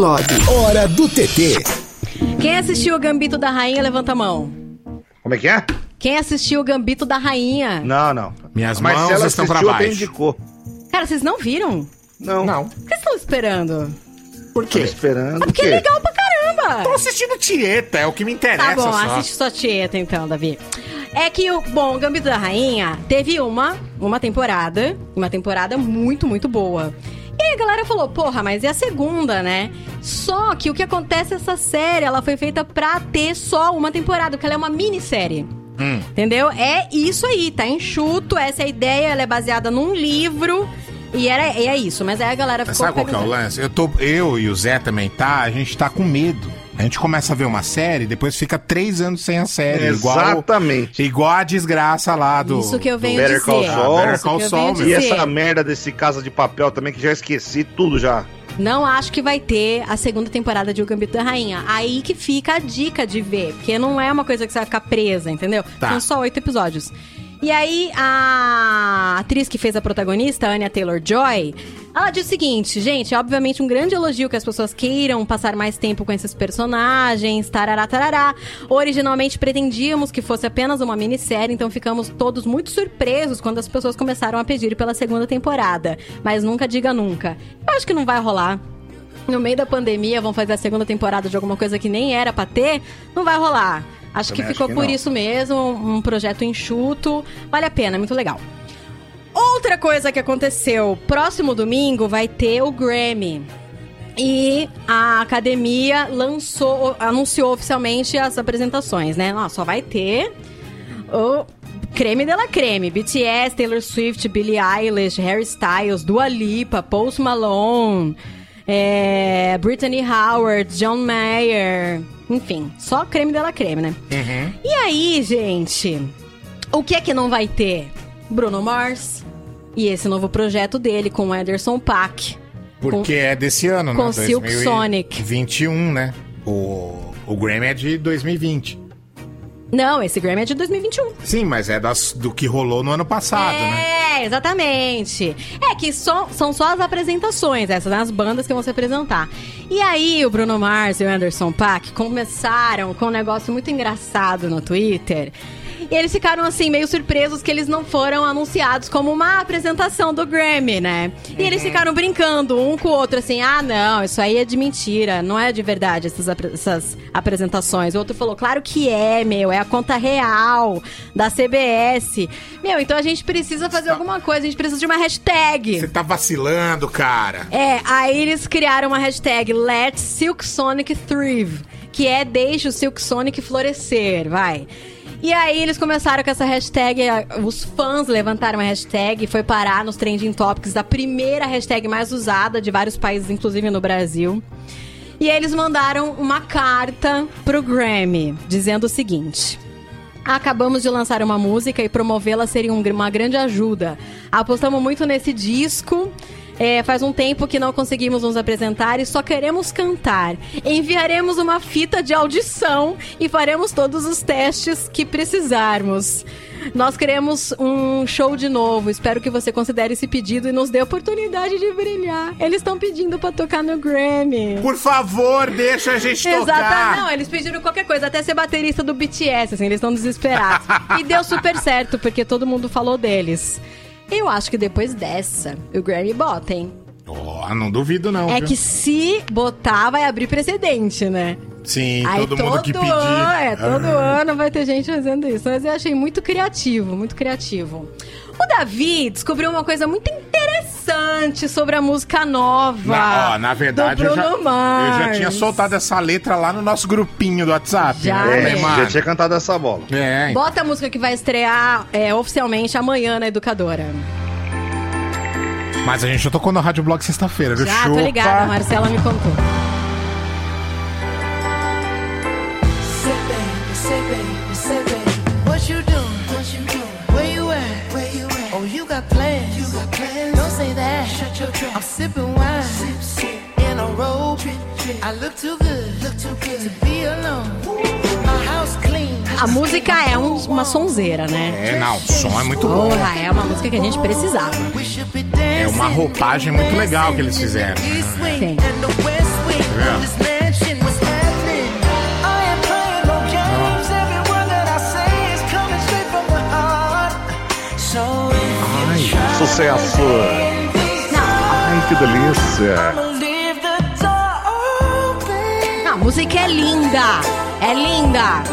Blog. Hora do TT. Quem assistiu o Gambito da Rainha, levanta a mão. Como é que é? Quem assistiu o Gambito da Rainha? Não, não. Minhas Mas mãos estão pra baixo. indicou. Cara, vocês não viram? Não. Não. O que vocês estão esperando? Por Tô quê? esperando. É porque é legal pra caramba. Tô assistindo Tieta, é o que me interessa Tá bom, só. assiste sua tieta então, Davi. É que o, bom, o Gambito da Rainha teve uma, uma temporada, uma temporada muito, muito boa. E aí a galera falou, porra, mas e a segunda, né? Só que o que acontece essa série, ela foi feita pra ter só uma temporada, porque ela é uma minissérie. Hum. Entendeu? É isso aí, tá enxuto, essa é a ideia, ela é baseada num livro. E, era, e é isso, mas aí a galera ficou sabe qual que é o lance? Eu, tô, eu e o Zé também tá, a gente tá com medo. A gente começa a ver uma série, depois fica três anos sem a série. Exatamente. Igual, igual a desgraça lá do. Isso que eu do venho Better dizer. Call Saul. Ah, Better Call Saul. E essa merda desse Casa de Papel também, que já esqueci tudo já. Não acho que vai ter a segunda temporada de O Gambito da Rainha. Aí que fica a dica de ver, porque não é uma coisa que você vai ficar presa, entendeu? Tá. São só oito episódios. E aí, a atriz que fez a protagonista, Anya Taylor-Joy, ela diz o seguinte, gente, é obviamente um grande elogio que as pessoas queiram passar mais tempo com esses personagens, tarará, tarará. Originalmente pretendíamos que fosse apenas uma minissérie, então ficamos todos muito surpresos quando as pessoas começaram a pedir pela segunda temporada. Mas nunca diga nunca. Eu acho que não vai rolar. No meio da pandemia, vão fazer a segunda temporada de alguma coisa que nem era pra ter, não vai rolar. Acho Também que ficou acho que por não. isso mesmo, um projeto enxuto. Vale a pena, é muito legal. Outra coisa que aconteceu, próximo domingo vai ter o Grammy. E a academia lançou, anunciou oficialmente as apresentações, né? Ó, só vai ter o creme de la creme. BTS, Taylor Swift, Billie Eilish, Harry Styles, Dua Lipa, Post Malone, é, Brittany Howard, John Mayer. Enfim, só creme de la creme, né? Uhum. E aí, gente, o que é que não vai ter? Bruno Mars e esse novo projeto dele com Anderson Paak. Porque é desse ano, com né? Silk Sonic. 21, né? O, o Grammy é de 2020. Não, esse Grammy é de 2021. Sim, mas é das, do que rolou no ano passado, né? É, exatamente. É que só, são só as apresentações, essas, né, as bandas que vão se apresentar. E aí, o Bruno Mars e o Anderson Paak começaram com um negócio muito engraçado no Twitter. E eles ficaram, assim, meio surpresos que eles não foram anunciados como uma apresentação do Grammy, né? E eles ficaram brincando um com o outro, assim, ah, não, isso aí é de mentira, não é de verdade essas, apre- essas apresentações. O outro falou, claro que é, meu, é a conta real da CBS. Meu, então a gente precisa fazer alguma coisa, a gente precisa de uma hashtag. Você tá vacilando, cara. É, aí eles criaram uma hashtag Let Silk Sonic Thrive, que é Deixe o Silk Sonic florescer, vai. E aí eles começaram com essa hashtag, os fãs levantaram a hashtag foi parar nos trending topics da primeira hashtag mais usada de vários países, inclusive no Brasil. E eles mandaram uma carta pro Grammy, dizendo o seguinte: Acabamos de lançar uma música e promovê-la seria um uma grande ajuda. Apostamos muito nesse disco. É, faz um tempo que não conseguimos nos apresentar e só queremos cantar. Enviaremos uma fita de audição e faremos todos os testes que precisarmos. Nós queremos um show de novo. Espero que você considere esse pedido e nos dê a oportunidade de brilhar. Eles estão pedindo pra tocar no Grammy. Por favor, deixa a gente Exato, tocar. não, eles pediram qualquer coisa, até ser baterista do BTS, assim, eles estão desesperados. e deu super certo, porque todo mundo falou deles. Eu acho que depois dessa, o Grammy bota, hein? Ó, não duvido, não. é viu? que se botar, vai abrir precedente, né? Sim, Aí todo, mundo que pedir. ano, é, todo Ah. ano vai ter gente fazendo isso. Mas eu achei muito criativo, muito criativo. O Davi descobriu uma coisa muito interessante sobre a música nova. Na, ó, na verdade, do eu já, eu já tinha soltado essa letra lá no nosso grupinho do WhatsApp. Já, né? é. Já tinha cantado essa bola. É, Bota a música que vai estrear é, oficialmente amanhã na Educadora. mas a gente já tocou no Rádio Blog sexta-feira, viu? Já, tô Chupa. ligada, a Marcela me contou. I'm sipping wine, sip, sip. in a robe. I look too good, look too good to be alone. My house clean. A música é um- uma sonzeira, né? É, não, o som é muito bom. Porra, é uma música que a gente precisava. É uma roupagem muito legal que eles fizeram. né? Sim. And the West Wing, Yeah. this mansion was happening. I ain't playing no games. Every word that I say is coming straight from the heart. So if you try Sucesso! Que delícia! a música é linda. É linda.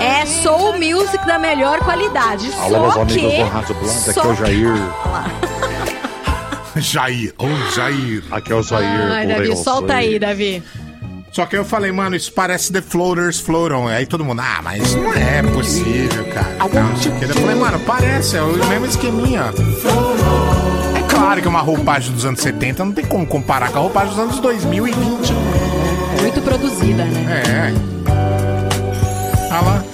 É soul music da melhor qualidade. Alô, só meus que... amigos do Rádio aqui é o Jair. Jair, ô Jair. Aqui é o Jair. Ai, o Davi, Leão solta aí. Davi. Só que eu falei, mano, isso parece The Floaters Floatam. Aí todo mundo, ah, mas não é possível, cara. Não, o. Eu falei, mano, parece, é o mesmo esqueminha. É Claro que uma roupagem dos anos 70 não tem como comparar com a roupagem dos anos 2020. Muito produzida, né? É. Ah lá.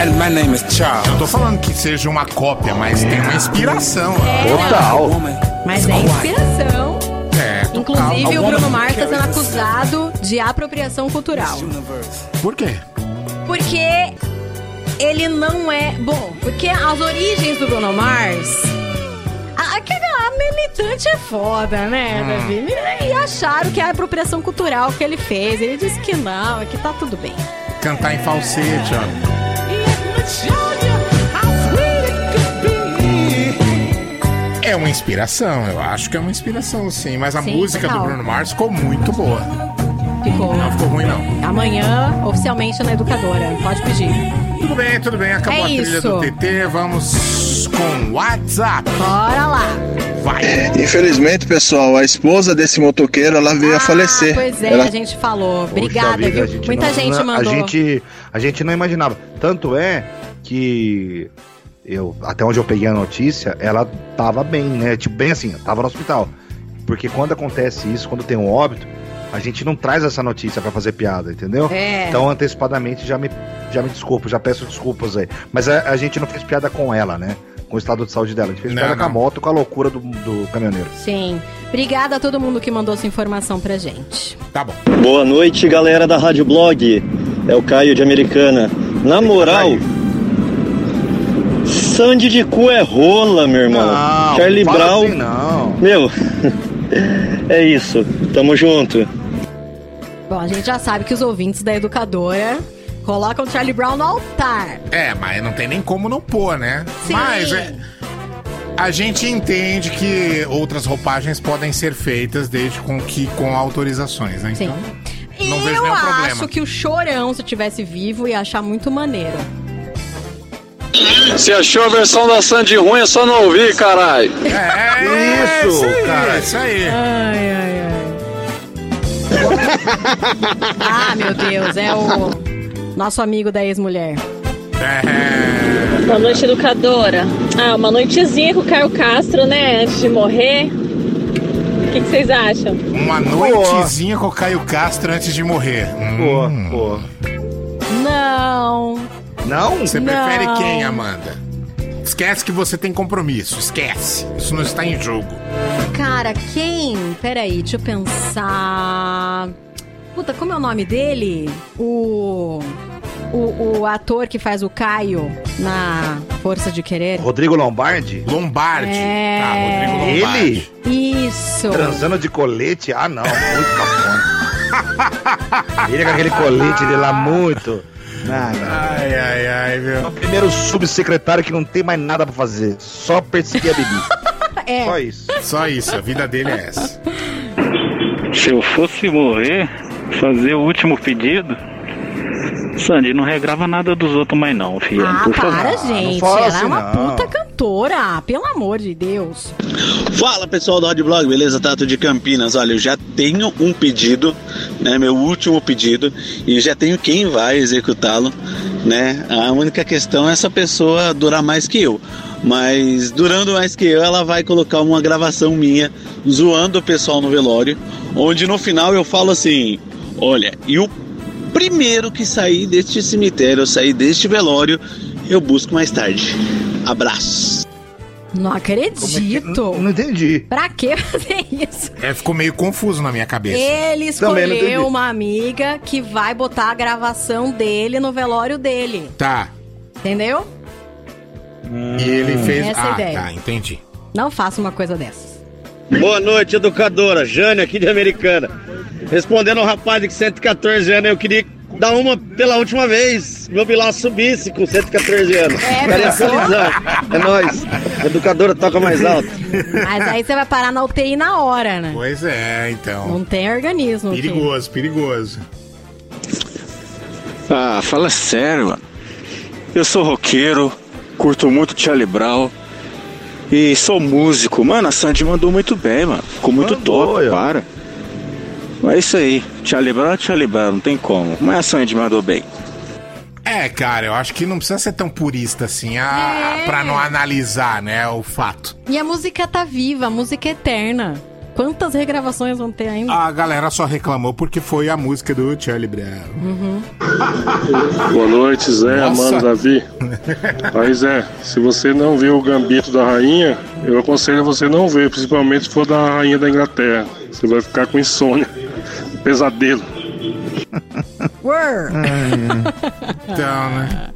And my name is Charles. Eu tô falando que seja uma cópia, mas tem uma inspiração. É. Total. Mas é inspiração. É, total. Inclusive, o Bruno Mars está sendo acusado de apropriação cultural. Por quê? Porque ele não é. Bom, porque as origens do Bruno Mars. A, aquela militante é foda, né, Hum. Davi? E acharam que é apropriação cultural que ele fez. Ele disse que não, que tá tudo bem. Cantar em falsete, ó. É uma inspiração, eu acho que é uma inspiração, sim. Mas a Sim, música do Bruno Mars ficou muito boa. Ficou. Não ficou ruim, não. Amanhã, oficialmente na educadora. Pode pedir. Tudo bem, tudo bem. Acabou É a trilha isso. do TT. Vamos com WhatsApp. Bora lá. Vai. Infelizmente, pessoal, a esposa desse motoqueiro ela veio a falecer. Pois é, Ela- a gente falou. Poxa Obrigada, vida, viu? a Muita não- gente mandou. A gente, a gente não imaginava. Tanto é que eu, até onde eu peguei a notícia, ela tava bem, né? Tipo, bem assim, tava no hospital. Porque quando acontece isso, quando tem um óbito, a gente não traz essa notícia pra fazer piada, entendeu? É. Então, antecipadamente, já me, já me desculpo, já peço desculpas aí. Mas a, a gente não fez piada com ela, né? Com o estado de saúde dela. A gente fez Não, piada com a moto, com a loucura do, do caminhoneiro. Sim. Obrigada a todo mundo que mandou essa informação pra gente. Tá bom. Boa noite, galera da Rádio Blog. É o Caio de Americana. Na moral, Sandy de cu é rola, meu irmão. Não, Charlie Brown. assim, não. Meu, é isso. Tamo junto. Bom, a gente já sabe que os ouvintes da educadora colocam o Charlie Brown no altar. É, mas não tem nem como não pôr, né? Sim. Mas é, a gente entende que outras roupagens podem ser feitas desde com que com autorizações, né? Então, não E vejo eu nenhum acho problema. que o Chorão, se tivesse vivo, ia achar muito maneiro. Se achou a versão da Sandy ruim, é só não ouvir, caralho. É, Isso, aí, cara. Isso aí. Ai, ai, ai. ah, meu Deus, é o nosso amigo da ex-mulher. É. Boa noite, educadora. Ah, uma noitezinha com o Caio Castro, né? Antes de morrer. O que, que vocês acham? Uma noitezinha com o Caio Castro antes de morrer. Pô, Hum. pô. Não. Não? Você prefere Não. quem, Amanda? Esquece que você tem compromisso. Esquece. Isso não está em jogo. Cara, quem? Peraí, deixa eu pensar. Puta, como é o nome dele? O. O, o ator que faz o Caio na Força de Querer. Rodrigo Lombardi? Lombardi. É. Tá, Rodrigo Lombardi. Ele? Isso. Transando de colete? Ah, não, muito cafona. Ele com aquele colete dele lá, muito. Nada. Ai, ai, ai, meu. Primeiro subsecretário que não tem mais nada pra fazer, só perseguir a Bibi. É. Só isso. Só isso, a vida dele é essa. Se eu fosse morrer, fazer o último pedido. Sandy, não regrava nada dos outros mais não, filha. Ah, por favor. para, gente. fala Ela é assim, uma não. puta cantora. Pelo amor de Deus. Fala pessoal do Rádio Blog, beleza? Tato de Campinas. Olha, eu já tenho um pedido, né? Meu último pedido, e já tenho quem vai executá-lo, né? A única questão é essa pessoa durar mais que eu. Mas durando mais que eu, ela vai colocar uma gravação minha zoando o pessoal no velório, onde no final eu falo assim: olha, e o primeiro que sair deste cemitério, sair deste velório, eu busco mais tarde. Abraço. Não acredito. Não entendi. Pra que fazer isso? É, ficou meio confuso na minha cabeça. Ele não escolheu uma amiga que vai botar a gravação dele no velório dele. Tá. Entendeu? E ele fez. Essa é a ah, ideia. tá, entendi. Não faça uma coisa dessas. Boa noite, educadora. Jane aqui de Americana. Respondendo ao rapaz de 114 anos, eu queria dar uma pela última vez. Meu Bilal subisse com 114 anos. É, pensou? felizão. É nóis. Educadora toca mais alto. Mas aí você vai parar na UTI na hora, né? Pois é, então. Não tem organismo. aqui. Perigoso, perigoso. Ah, fala sério, mano. Eu sou roqueiro, curto muito Charlie Brown e sou músico. Mano, a Sandy mandou muito bem, mano. Ficou muito top, para. É isso aí. Charlie Brown é Charlie Brown, não tem como. Mas a Sandy mandou bem. É, cara, eu acho que não precisa ser tão purista assim a, É. pra não analisar, né, o fato. E a música tá viva, a música é eterna. Quantas regravações vão ter ainda? A galera só reclamou porque foi a música do Charlie Brown. Uhum. Boa noite, Zé, Nossa. Amando Davi. Aí, Zé, se você não viu o Gambito da Rainha, eu aconselho você não ver, principalmente se for da Rainha da Inglaterra. Você vai ficar com insônia, pesadelo. Word. Então, né?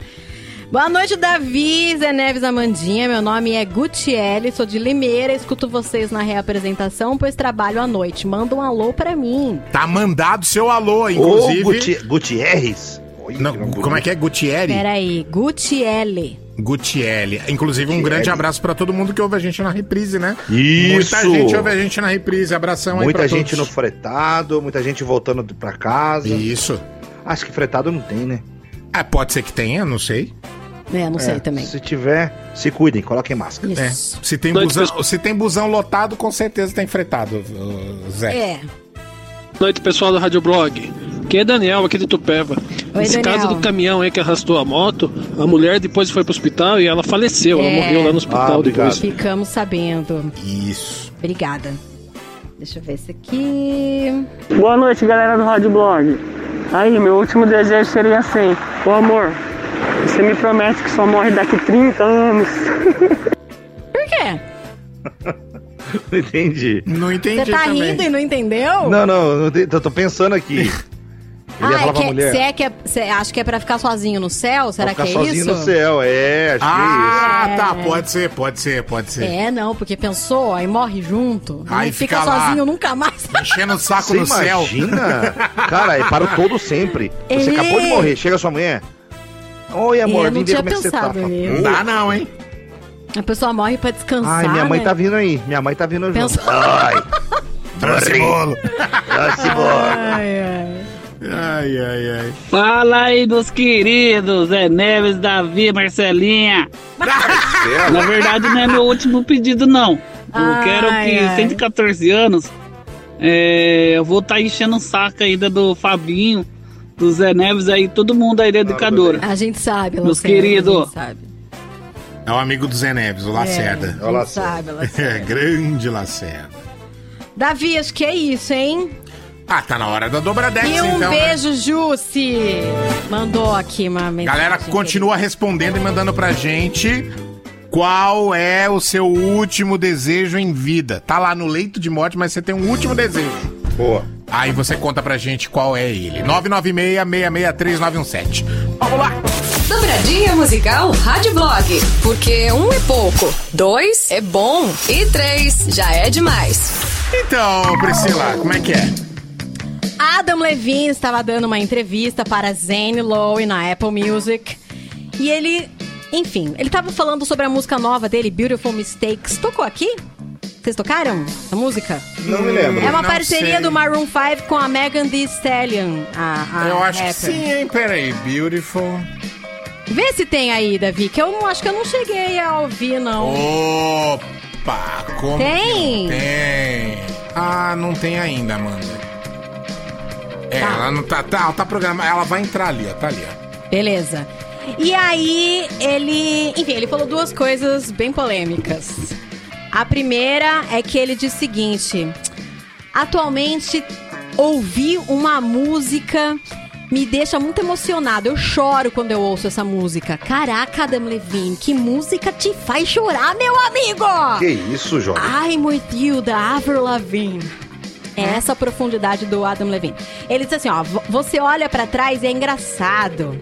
Boa noite, Davi, Zé Neves Amandinha. Meu nome é Gutiele, sou de Limeira. Escuto vocês na reapresentação, pois trabalho à noite. Manda um alô pra mim. Tá mandado seu alô, Ô, inclusive. Guti Gutierrez. Não, como é que é? Gutierre? Peraí, Gutiele. Gutiele. Inclusive, um grande abraço pra todo mundo que ouve a gente na reprise, né? Isso. Muita gente ouve a gente na reprise. Abração aí Muita pra gente no todos. fretado, muita gente voltando pra casa. Isso. Acho que fretado não tem, né? É, pode ser que tenha, não sei. É, não sei É, também. Se tiver, se cuidem, coloquem máscara. É. Se tem, Noite, busão, se tem busão lotado, com certeza tem fretado, Zé. É. Boa noite, pessoal do Rádio Blog. Aqui é Daniel, aqui de Tupéva. Oi, Nesse Daniel. caso do caminhão aí que arrastou a moto, a mulher depois foi pro hospital e ela faleceu. Ela É. morreu lá no hospital Ah, depois. Ficamos sabendo. Isso. Obrigada. Deixa eu ver esse aqui. Boa noite, galera do Rádio Blog. Aí, meu último desejo seria assim: Ô amor, você me promete que só morre daqui 30 anos. Por quê? Não entendi. Não entendi Você tá também. rindo e não entendeu? Não, não, eu tô pensando aqui. Ele ia Ah, falar é que, mulher. você é que é, você acha que é pra ficar sozinho no céu? Será que ficar é sozinho isso? no céu, é, acho Ah, É. tá. Pode ser, pode ser, pode ser. É, não, porque pensou, aí morre junto. Aí fica, fica lá. sozinho nunca mais. Enchendo o que é saco isso. no Você céu. imagina? Cara, é para o todo sempre. Você É. acabou de morrer, chega sua mulher. Oi, amor, É, não vim ver tinha como é que você tá. Não dá não, hein? A pessoa morre pra descansar. Ai, minha mãe né? tá vindo aí. Minha mãe tá vindo Pensa- junto. Ai, Trouxe bolo. trouxe bolo. Ai, ai. Ai, ai, ai. Fala aí dos queridos, Zé Neves, Davi, Marcelinha. Na verdade, não é meu último pedido, não. Eu Ai, quero que, ai. 114 anos, é, eu vou estar enchendo o saco ainda do Fabinho, do Zé Neves aí, todo mundo aí da educadora. A gente sabe, Meus queridos. É o amigo do Zé Neves, o Lacerda. É, a gente sabe, É, Lacerda. grande Lacerda. Davi, acho que é isso, hein? Ah, tá na hora da Dobradex, E um então. né? beijo, Jussi. Mandou aqui uma mensagem. Galera, continua respondendo e mandando pra gente qual é o seu último desejo em vida. Tá lá no leito de morte, mas você tem um último desejo. Boa. Aí você conta pra gente qual é ele. 996-663-917. Vamos lá! Dobradinha musical Rádio Blog. Porque um é pouco, dois é bom e três já é demais. Então, Priscila, como é que é? Adam Levine estava dando uma entrevista para Zane Lowe na Apple Music. E ele, enfim, ele estava falando sobre a música nova dele, Beautiful Mistakes. Tocou aqui? Vocês tocaram a música? Não me lembro. É uma Não parceria sei. do Maroon 5 com a Megan Thee Stallion. A, a Eu acho que rapper. sim, hein? Peraí. Beautiful. Vê se tem aí, Davi, que eu não acho que eu não cheguei a ouvir, não. Opa! Como Tem? tem? Ah, não tem ainda, Amanda. É, Tá. ela não tá, tá, tá programada. Ela vai entrar ali, ó. Tá ali, ó. Beleza. E aí, ele. Enfim, ele falou duas coisas bem polêmicas. A primeira é que ele diz o seguinte: atualmente, ouvir uma música me deixa muito emocionado. Eu choro quando eu ouço essa música. Caraca, Adam Levine, que música te faz chorar, meu amigo! Que isso, jovem? I'm with you, da Avril Lavigne. É essa a profundidade do Adam Levine. Ele diz assim, ó, vo- você olha pra trás e é engraçado.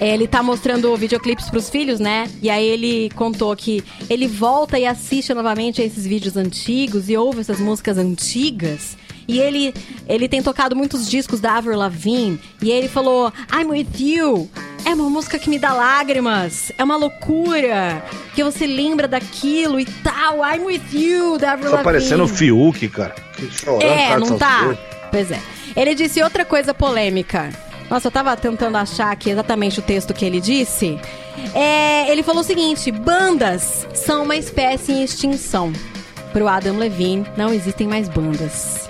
Ele tá mostrando videoclipes pros filhos, né? E aí ele contou que ele volta e assiste novamente a esses vídeos antigos e ouve essas músicas antigas. E ele, ele tem tocado muitos discos da Avril Lavigne. E ele falou, I'm with you. É uma música que me dá lágrimas. É uma loucura. Que você lembra daquilo e tal. I'm with you, da Avril Tá Lavigne. parecendo o Fiuk, cara. Que Chorando, É, cara, não tá? coisas. Pois é. Ele disse outra coisa polêmica. Nossa, eu tava tentando achar aqui exatamente o texto que ele disse. É, ele falou o seguinte: bandas são uma espécie em extinção. Pro Adam Levine, não existem mais bandas.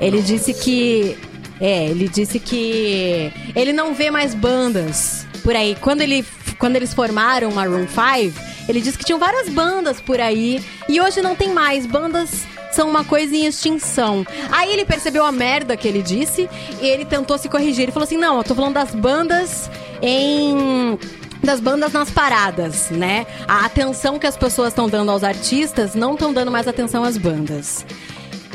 Ele disse que É, ele disse que ele não vê mais bandas por aí. Quando, ele, quando eles formaram o Maroon 5, ele disse que tinham várias bandas por aí. E hoje não tem mais. Bandas são uma coisa em extinção. Aí ele percebeu a merda que ele disse e ele tentou se corrigir. Ele falou assim: não, eu tô falando das bandas em das bandas nas paradas, né? A atenção que as pessoas estão dando aos artistas não estão dando mais atenção às bandas.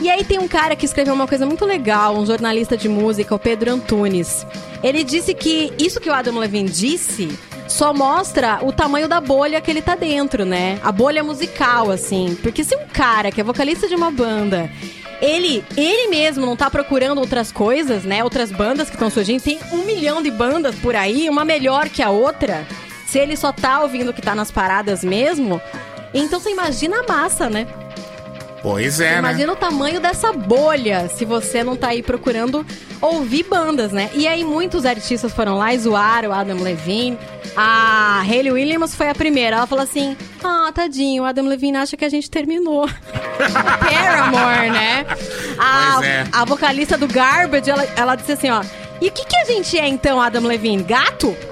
E aí tem um cara que escreveu uma coisa muito legal, um jornalista de música, o Pedro Antunes. Ele disse que isso que o Adam Levine disse só mostra o tamanho da bolha que ele tá dentro, né? A bolha musical, assim. Porque se um cara que é vocalista de uma banda ele, ele mesmo não tá procurando outras coisas, né? Outras bandas que estão surgindo. Tem um milhão de bandas por aí, uma melhor que a outra. Se ele só tá ouvindo o que tá nas paradas mesmo, então você imagina a massa, né? Pois é, né? Imagina o tamanho dessa bolha se você não tá aí procurando ouvir bandas, né? E aí muitos artistas foram lá e zoaram o Adam Levine. A Hayley Williams foi a primeira. Ela falou assim: Ah, tadinho, o Adam Levine acha que a gente terminou. Paramore, né? A, é. a vocalista do Garbage, ela, ela disse assim: Ó, e o que, que a gente é então, Adam Levine? Gato?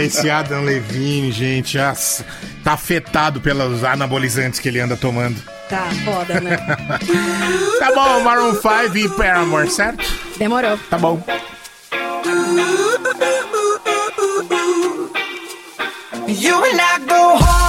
Esse Adam Levine, gente, as- tá afetado pelos anabolizantes que ele anda tomando. Tá, foda, né? Tá bom, Maroon 5 e Paramore, certo? Demorou. Tá bom. You and I go hard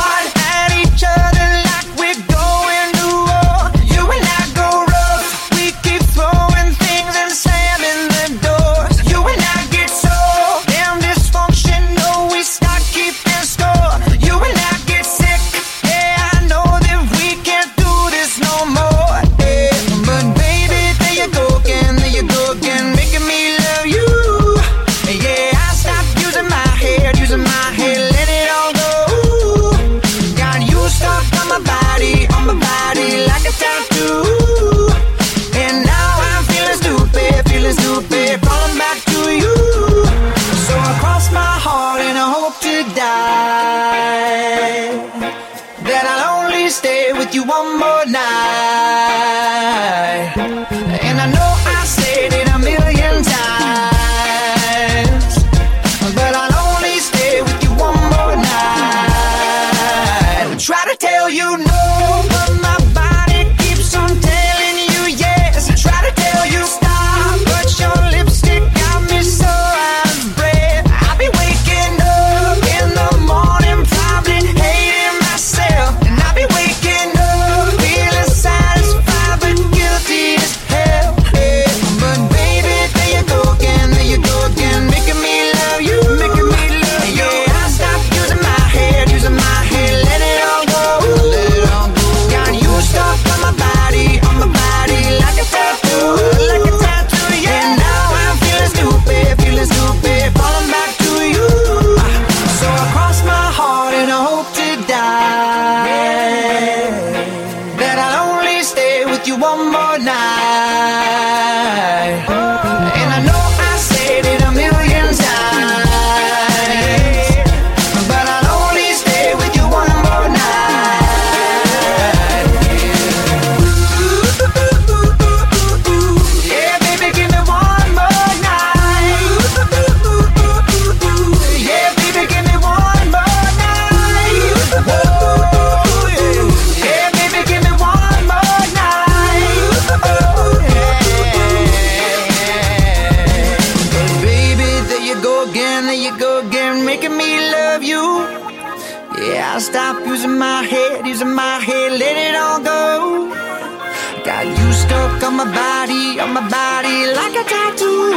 my body, on my body like a tattoo.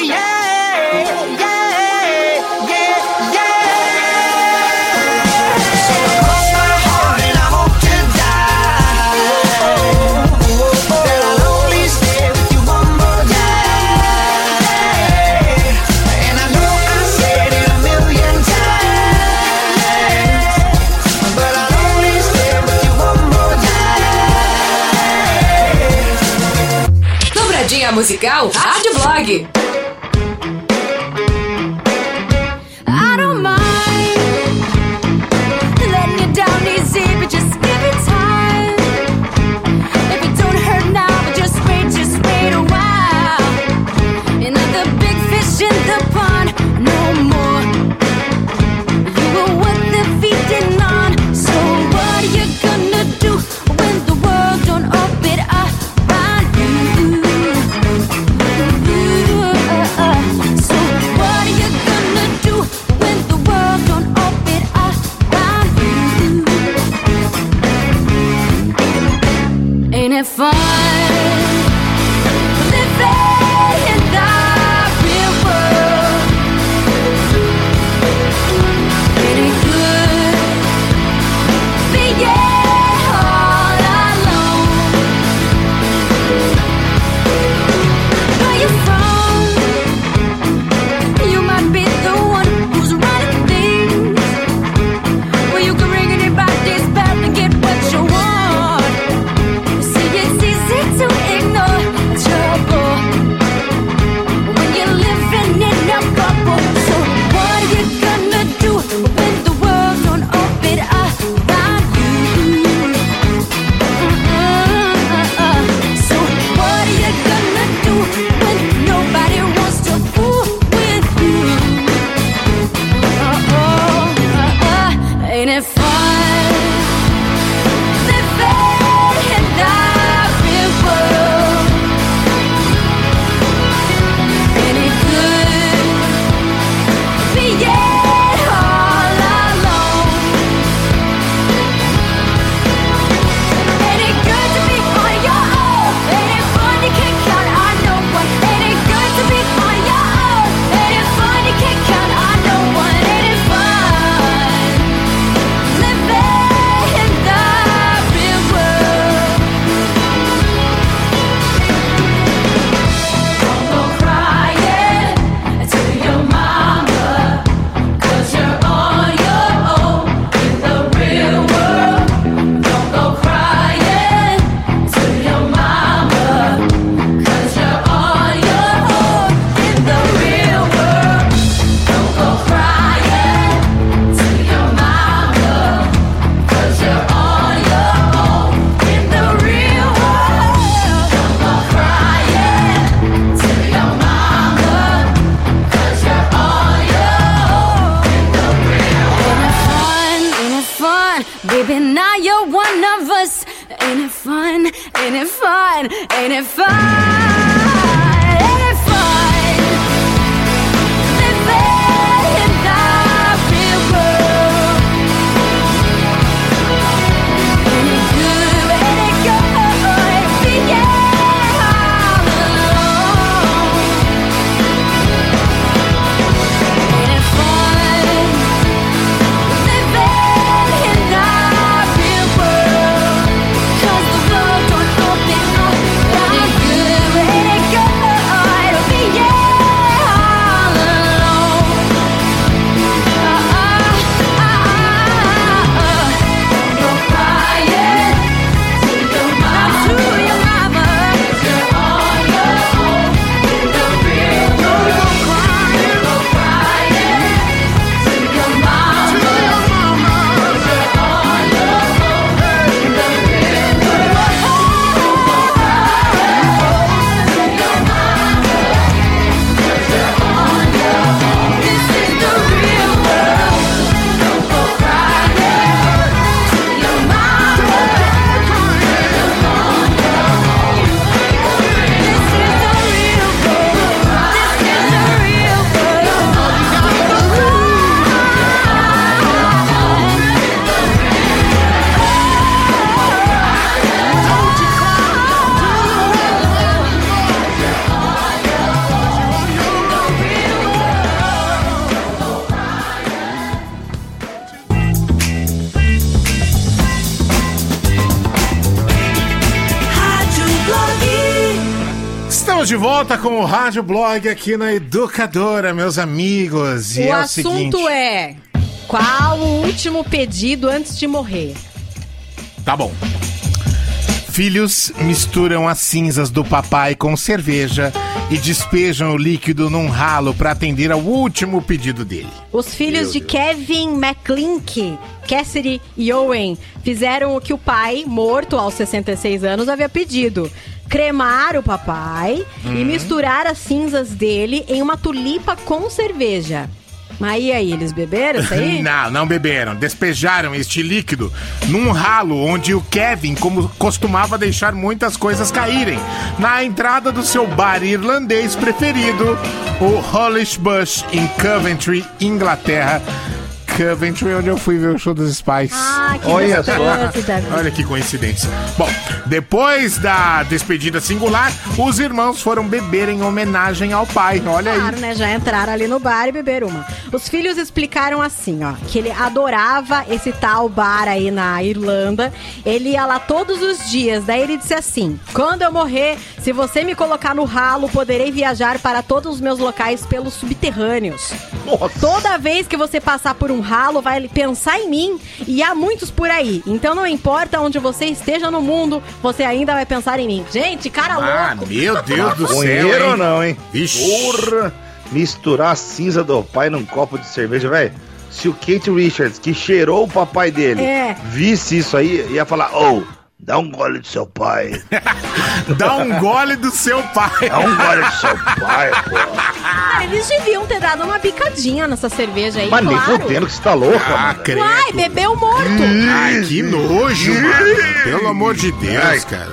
Yeah, yeah, musical Rádio Blog. Ain't it fun? Ain't it fun? De volta com o Rádio Blog aqui na Educadora, meus amigos. E o é o assunto seguinte. é: qual o último pedido antes de morrer? Tá bom. Filhos misturam as cinzas do papai com cerveja e despejam o líquido num ralo para atender ao último pedido dele. Os filhos de Kevin McClink, Cassidy e Owen fizeram o que o pai, morto aos 66 anos, havia pedido. Cremar o papai e Hum. misturar as cinzas dele em uma tulipa com cerveja. Mas e aí, eles beberam isso aí? Não, não beberam. Despejaram este líquido num ralo onde o Kevin como costumava deixar muitas coisas caírem. Na entrada do seu bar irlandês preferido, o Hollish Bush, em Coventry, Inglaterra. Coventry, onde eu fui ver o show dos Spice. Ah, que Olha Davi. Olha que coincidência. Bom, depois da despedida singular, os irmãos foram beber em homenagem ao pai. Olha aí. Claro, né? Já entraram ali no bar e beberam uma. Os filhos explicaram assim, ó, que ele adorava esse tal bar aí na Irlanda. Ele ia lá todos os dias. Daí ele disse assim: quando eu morrer, se você me colocar no ralo, poderei viajar para todos os meus locais pelos subterrâneos. Toda vez que você passar por um ralo, vai pensar em mim. E há muitos por aí. Então não importa onde você esteja no mundo, você ainda vai pensar em mim. Gente, cara Ah, louco. meu Deus do céu. Ou não, hein? Vixe. Porra! Misturar a cinza do pai num copo de cerveja, velho. Se o Kate Richards, que cheirou o papai dele, É. visse isso aí, ia falar: Ô, dá um gole do seu pai. Dá um gole do seu pai. Dá um gole do seu pai, pô. Ah, eles deviam ter dado uma picadinha nessa cerveja aí, Mas nem claro. fudendo que você tá louca, Ah, mano. credo. Uai, bebeu morto. Ai, que nojo, mano. Pelo amor de Deus, cara.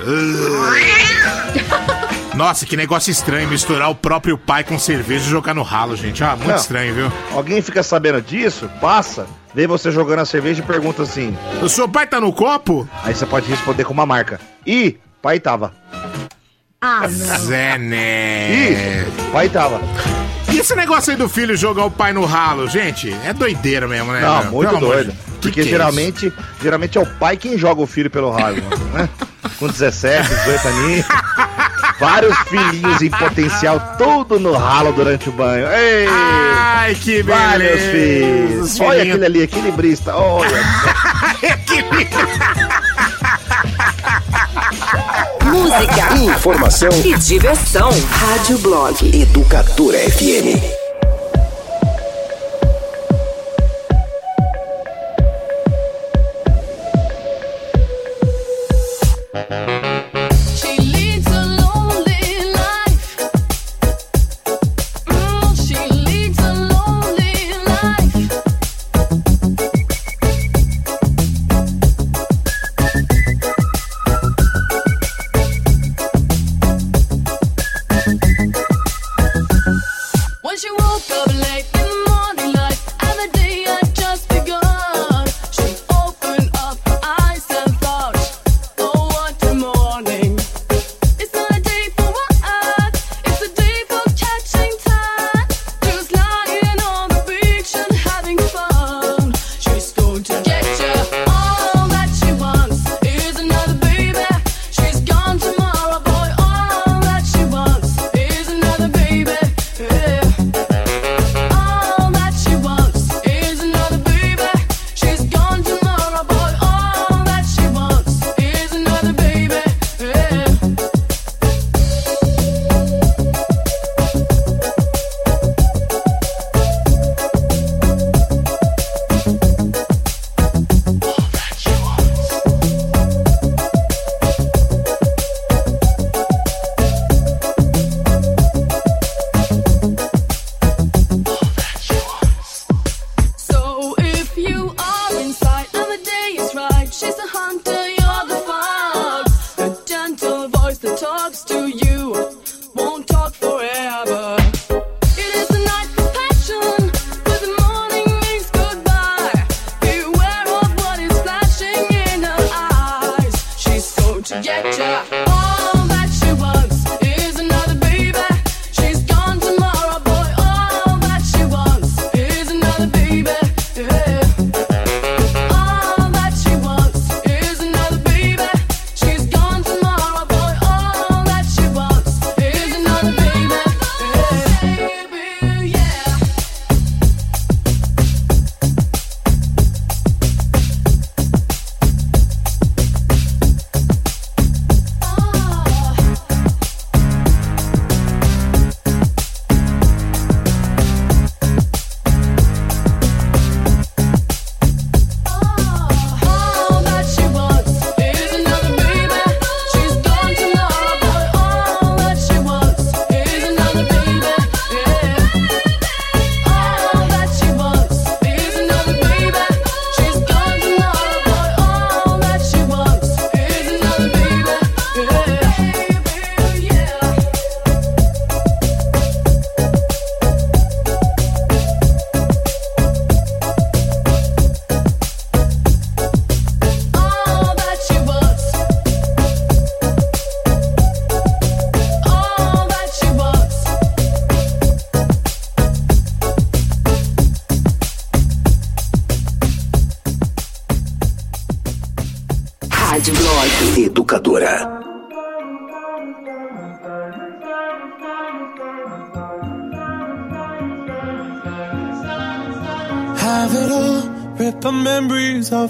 Nossa, que negócio estranho misturar o próprio pai com cerveja e jogar no ralo, gente. Ah, muito Não. estranho, viu? Alguém fica sabendo disso, passa, vê você jogando a cerveja e pergunta assim. O seu pai tá no copo? Aí você pode responder com uma marca. Ih, pai tava. Ah, não. Zé Né. Ih, pai tava. E esse negócio aí do filho jogar o pai no ralo, gente? É doideira mesmo, né? Não, meu? muito Pelo doido. de- Porque que é geralmente, geralmente é o pai quem joga o filho pelo ralo, né? Com 17, 18 aninhos. Vários filhinhos em potencial, tudo no ralo durante o banho. Ei! Ai, que beleza. filhos. Os Olha aquele ali, equilibrista. Olha. Música, Informação e diversão. Rádio Blog Educadora FM.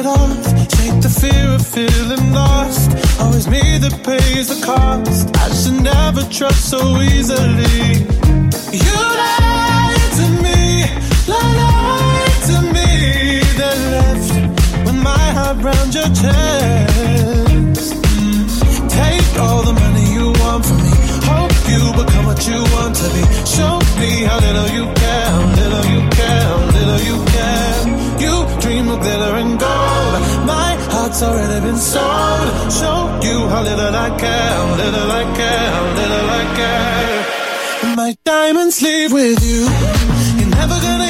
It off, shake the fear of feeling lost. Always me that pays the cost. I should never trust so easily. You lied to me, lied to me. Then left with my heart round your chest. Mm. Take all the money you want from me. Hope you become what you want to be. Show me how little you care, little you care, little you care. You dream of glitter and gold. My heart's already been sold. Show you how little I care, little I care, little I care. My diamonds leave with you. You're never gonna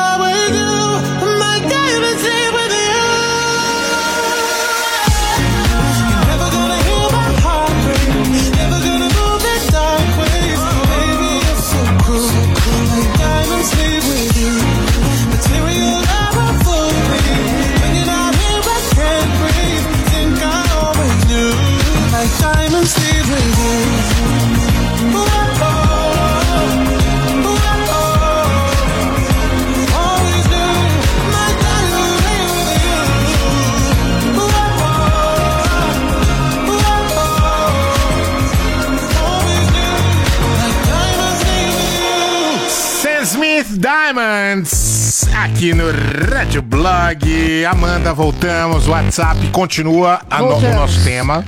Diamonds, aqui no Rádio Blog. Amanda, voltamos. O WhatsApp continua a no- o nosso tema.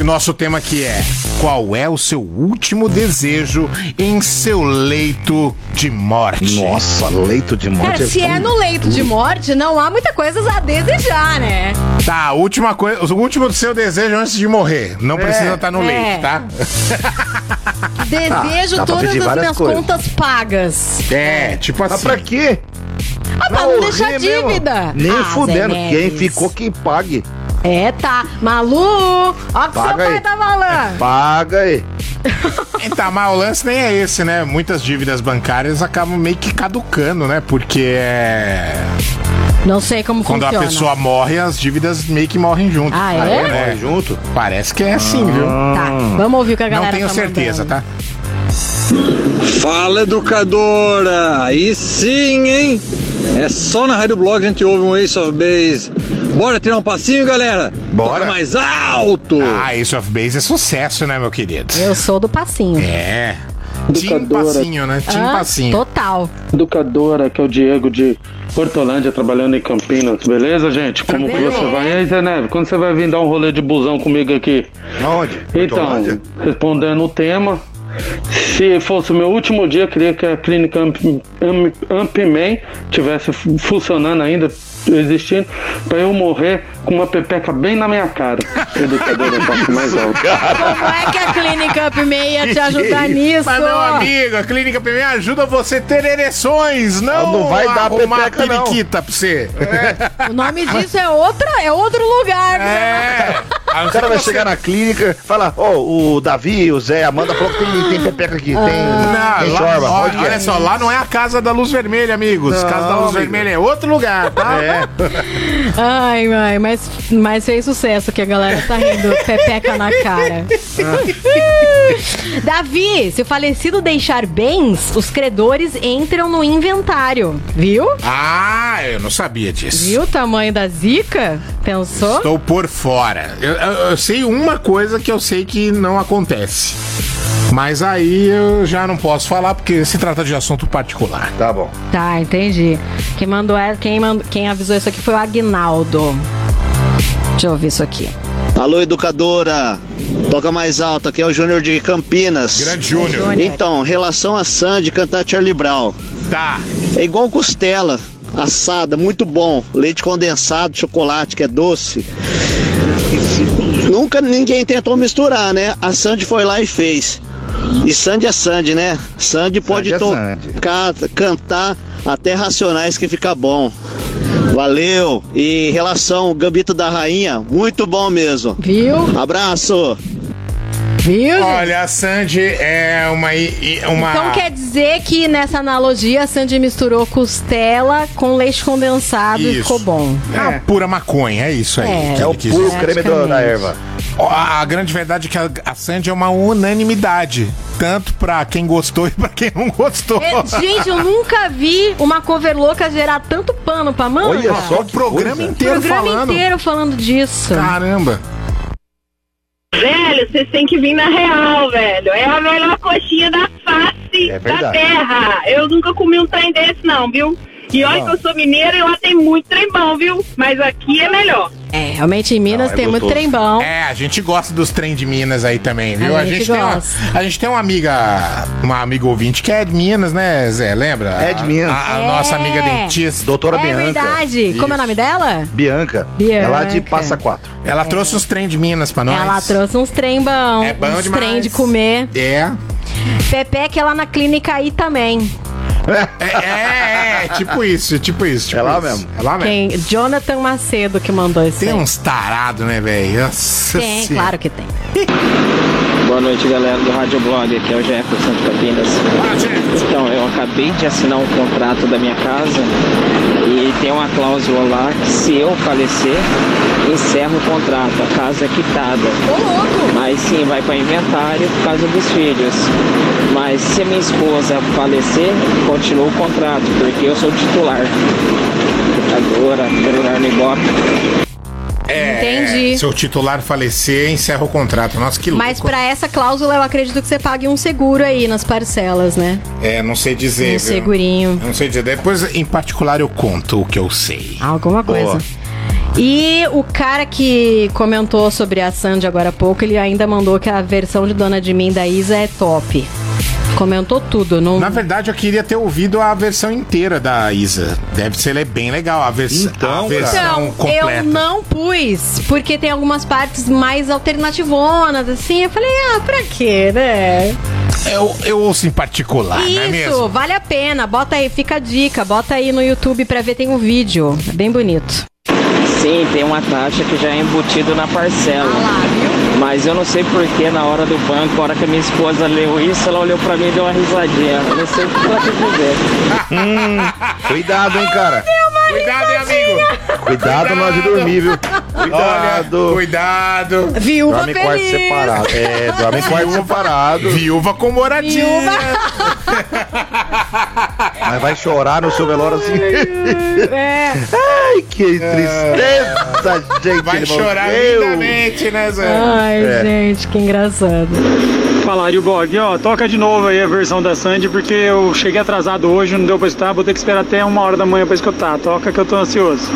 O nosso tema que é qual é o seu último desejo em seu leito de morte? Nossa, leito de Cara, se é no leito de morte, não há muita coisa a desejar, né? Tá, última coisa, o último do seu desejo antes de morrer. Não precisa estar no É. leito, tá? Desejo pra todas as minhas coisas. contas pagas. É, tipo assim. Mas pra quê? Ah, pra não deixar mesmo. dívida. Nem Ah, fudendo. Quem ficou, quem pague. É, tá. Malu, ó o que seu Paga pai aí. tá falando. Paga aí. Então, mas o lance nem é esse, né? Muitas dívidas bancárias acabam meio que caducando, né? Porque é. Não sei como Quando funciona. a pessoa morre, as dívidas meio que morrem junto. Ah, é? Morre junto? Parece que é assim, viu? Tá, vamos ouvir o que a galera Não tenho tá certeza, mandando. tá? Fala, educadora! Aí sim, hein? É só na Rádio Blog a gente ouve um Ace of Base. Bora tirar um passinho, galera? Bora. Toca mais alto! Ah, Ace of Base é sucesso, né, meu querido? Eu sou do passinho. É. Tim Educadora. Passinho, né? Tim Ah, Passinho. Total. Educadora, que é o Diego de Hortolândia, trabalhando em Campinas. Beleza, gente? Como que você vai? E aí, Zé Neves, quando você vai vir dar um rolê de busão comigo aqui? Onde? Então, respondendo o tema, se fosse o meu último dia, eu queria que a clínica Amp, Amp, Ampman tivesse fu- funcionando ainda, existindo, pra eu morrer com uma pepeca bem na minha cara. Educadora, passo mais alto. Como é que a Clínica Up ia te ajudar nisso? Mas, meu amigo, a Clínica PME ajuda você a ter ereções, não, Não vai dar arrumar pepeca, não. periquita pra você. O nome disso é, outra, é outro lugar. É. O cara vai chegar na clínica e falar, ó, o Davi, o Zé, a Amanda falou que tem, tem pepeca aqui, Não, tem, tem lá, jorba. ó, que é? olha só, lá não é a Casa da Luz Vermelha, amigos. Não, casa da Luz amigo. Vermelha é outro lugar, tá? É. Ai, mãe, mas, mas fez sucesso que a galera tá rindo. Pepeca na cara. Davi, se o falecido deixar bens, os credores entram no inventário. Viu? Ah, eu não sabia disso. Viu o tamanho da zica? Pensou? Estou por fora. Eu, eu- eu sei uma coisa que eu sei que não acontece. Mas aí eu já não posso falar porque se trata de assunto particular. Tá bom. Tá, entendi. Quem mandou é, quem, mandou, quem avisou isso aqui foi o Agnaldo. Deixa eu ouvir isso aqui. Alô, educadora. Toca mais alto, aqui é o Júnior de Campinas. Grande Júnior. Então, relação a Sandy cantar Charlie Brown. Tá. É igual costela, assada, muito bom. Leite condensado, chocolate, que é doce. Nunca ninguém tentou misturar, né? A Sandy foi lá e fez. E Sandy é Sandy, né? Sandy pode Sandy é Sandy. tocar, cantar até Racionais que fica bom. Valeu! E em relação ao Gambito da Rainha, muito bom mesmo. Viu? Abraço! Viu? Olha, a Sandy é uma. uma... Então quer dizer que nessa analogia a Sandy misturou costela com leite condensado e Isso. ficou bom. É uma pura maconha, é isso aí. É. que É o puro creme do- da erva. A, a grande verdade é que a, a Sandy é uma unanimidade. Tanto pra quem gostou e pra quem não gostou. É, gente, eu nunca vi uma cover louca gerar tanto pano pra manga. Olha só o programa coisa. o inteiro programa falando. inteiro falando disso. Caramba. Velho, vocês têm que vir na real, velho. É a melhor coxinha da face É da terra. Eu nunca comi um trem desse, não, viu? E olha que eu sou mineira e lá tem muito trem bom, viu? Mas aqui é melhor. É, realmente em Minas Não, é tem muito gostoso. trem bom. É, a gente gosta dos trem de Minas aí também, viu? A A, gente gente, tem uma, gosta. a gente tem uma amiga, uma amiga ouvinte que é de Minas, né, Zé? Lembra? É de Minas. A, a É. nossa amiga dentista. Doutora é Bianca. verdade. Como é o nome dela? Bianca. Bianca. É lá de Passa Quatro. Ela trouxe uns trem de Minas pra nós. Ela trouxe uns trem bom. É bom uns demais. trem de comer. É. Pepe que é lá na clínica aí também. É, é, é, tipo isso, tipo isso. tipo É lá isso. mesmo? É lá mesmo. Quem? Jonathan Macedo que mandou isso Tem aí. uns tarados, né, velho? Tem, Senhora. claro que tem. Boa noite, galera do Rádio Blog. Aqui é o Jefferson de Campinas. Então, eu acabei de assinar um contrato da minha casa e tem uma cláusula lá que se eu falecer, encerra o contrato, a casa é quitada. Mas sim, vai para inventário por causa dos filhos. Mas se a minha esposa falecer, continua o contrato, porque eu sou titular. Agora, celular no Ibope. É, Entendi. Se o titular falecer, encerra o contrato. Nossa, que louco. Mas pra essa cláusula eu acredito que você pague um seguro aí nas parcelas, né? É, não sei dizer. Um segurinho. Não sei dizer. Depois, em particular, eu conto o que eu sei. Alguma coisa. E o cara que comentou sobre a Sandy agora há pouco, ele ainda mandou que a versão de Dona de Mim da Isa é top. Comentou tudo. Não... Na verdade, eu queria ter ouvido a versão inteira da Isa. Deve ser ela é bem legal. A, vers Então, a versão Então, completa. eu não pus, porque tem algumas partes mais alternativonas, assim. Eu falei, ah, pra quê, né? Eu, eu ouço em particular, não é Isso, mesmo? vale a pena. Bota aí, fica a dica. Bota aí no YouTube pra ver, tem um vídeo. É bem bonito. Sim, tem uma taxa que já é embutido na parcela. Mas eu não sei porquê, na hora do banco, na hora que a minha esposa leu isso, ela olhou pra mim e deu uma risadinha. Eu não sei o que ela quis dizer. Hum, cuidado, hein, cara. Cuidado, hein, amigo? Cuidado na hora de dormir, viu? Cuidado. Cuidado. Viúva Dorme em quarto feliz. separado. É, dorme quarto separado. Viúva com moradia. Mas vai chorar no seu velório assim. É. Ai, que tristeza, gente. Vai chorar lindamente, né, Zé? Ai, É. gente, que engraçado. Fala, Rádio Blog, ó, toca de novo aí a versão da Sandy, porque eu cheguei atrasado hoje, não deu pra escutar, vou ter que esperar até uma hora da manhã pra escutar. Toca que eu tô ansioso.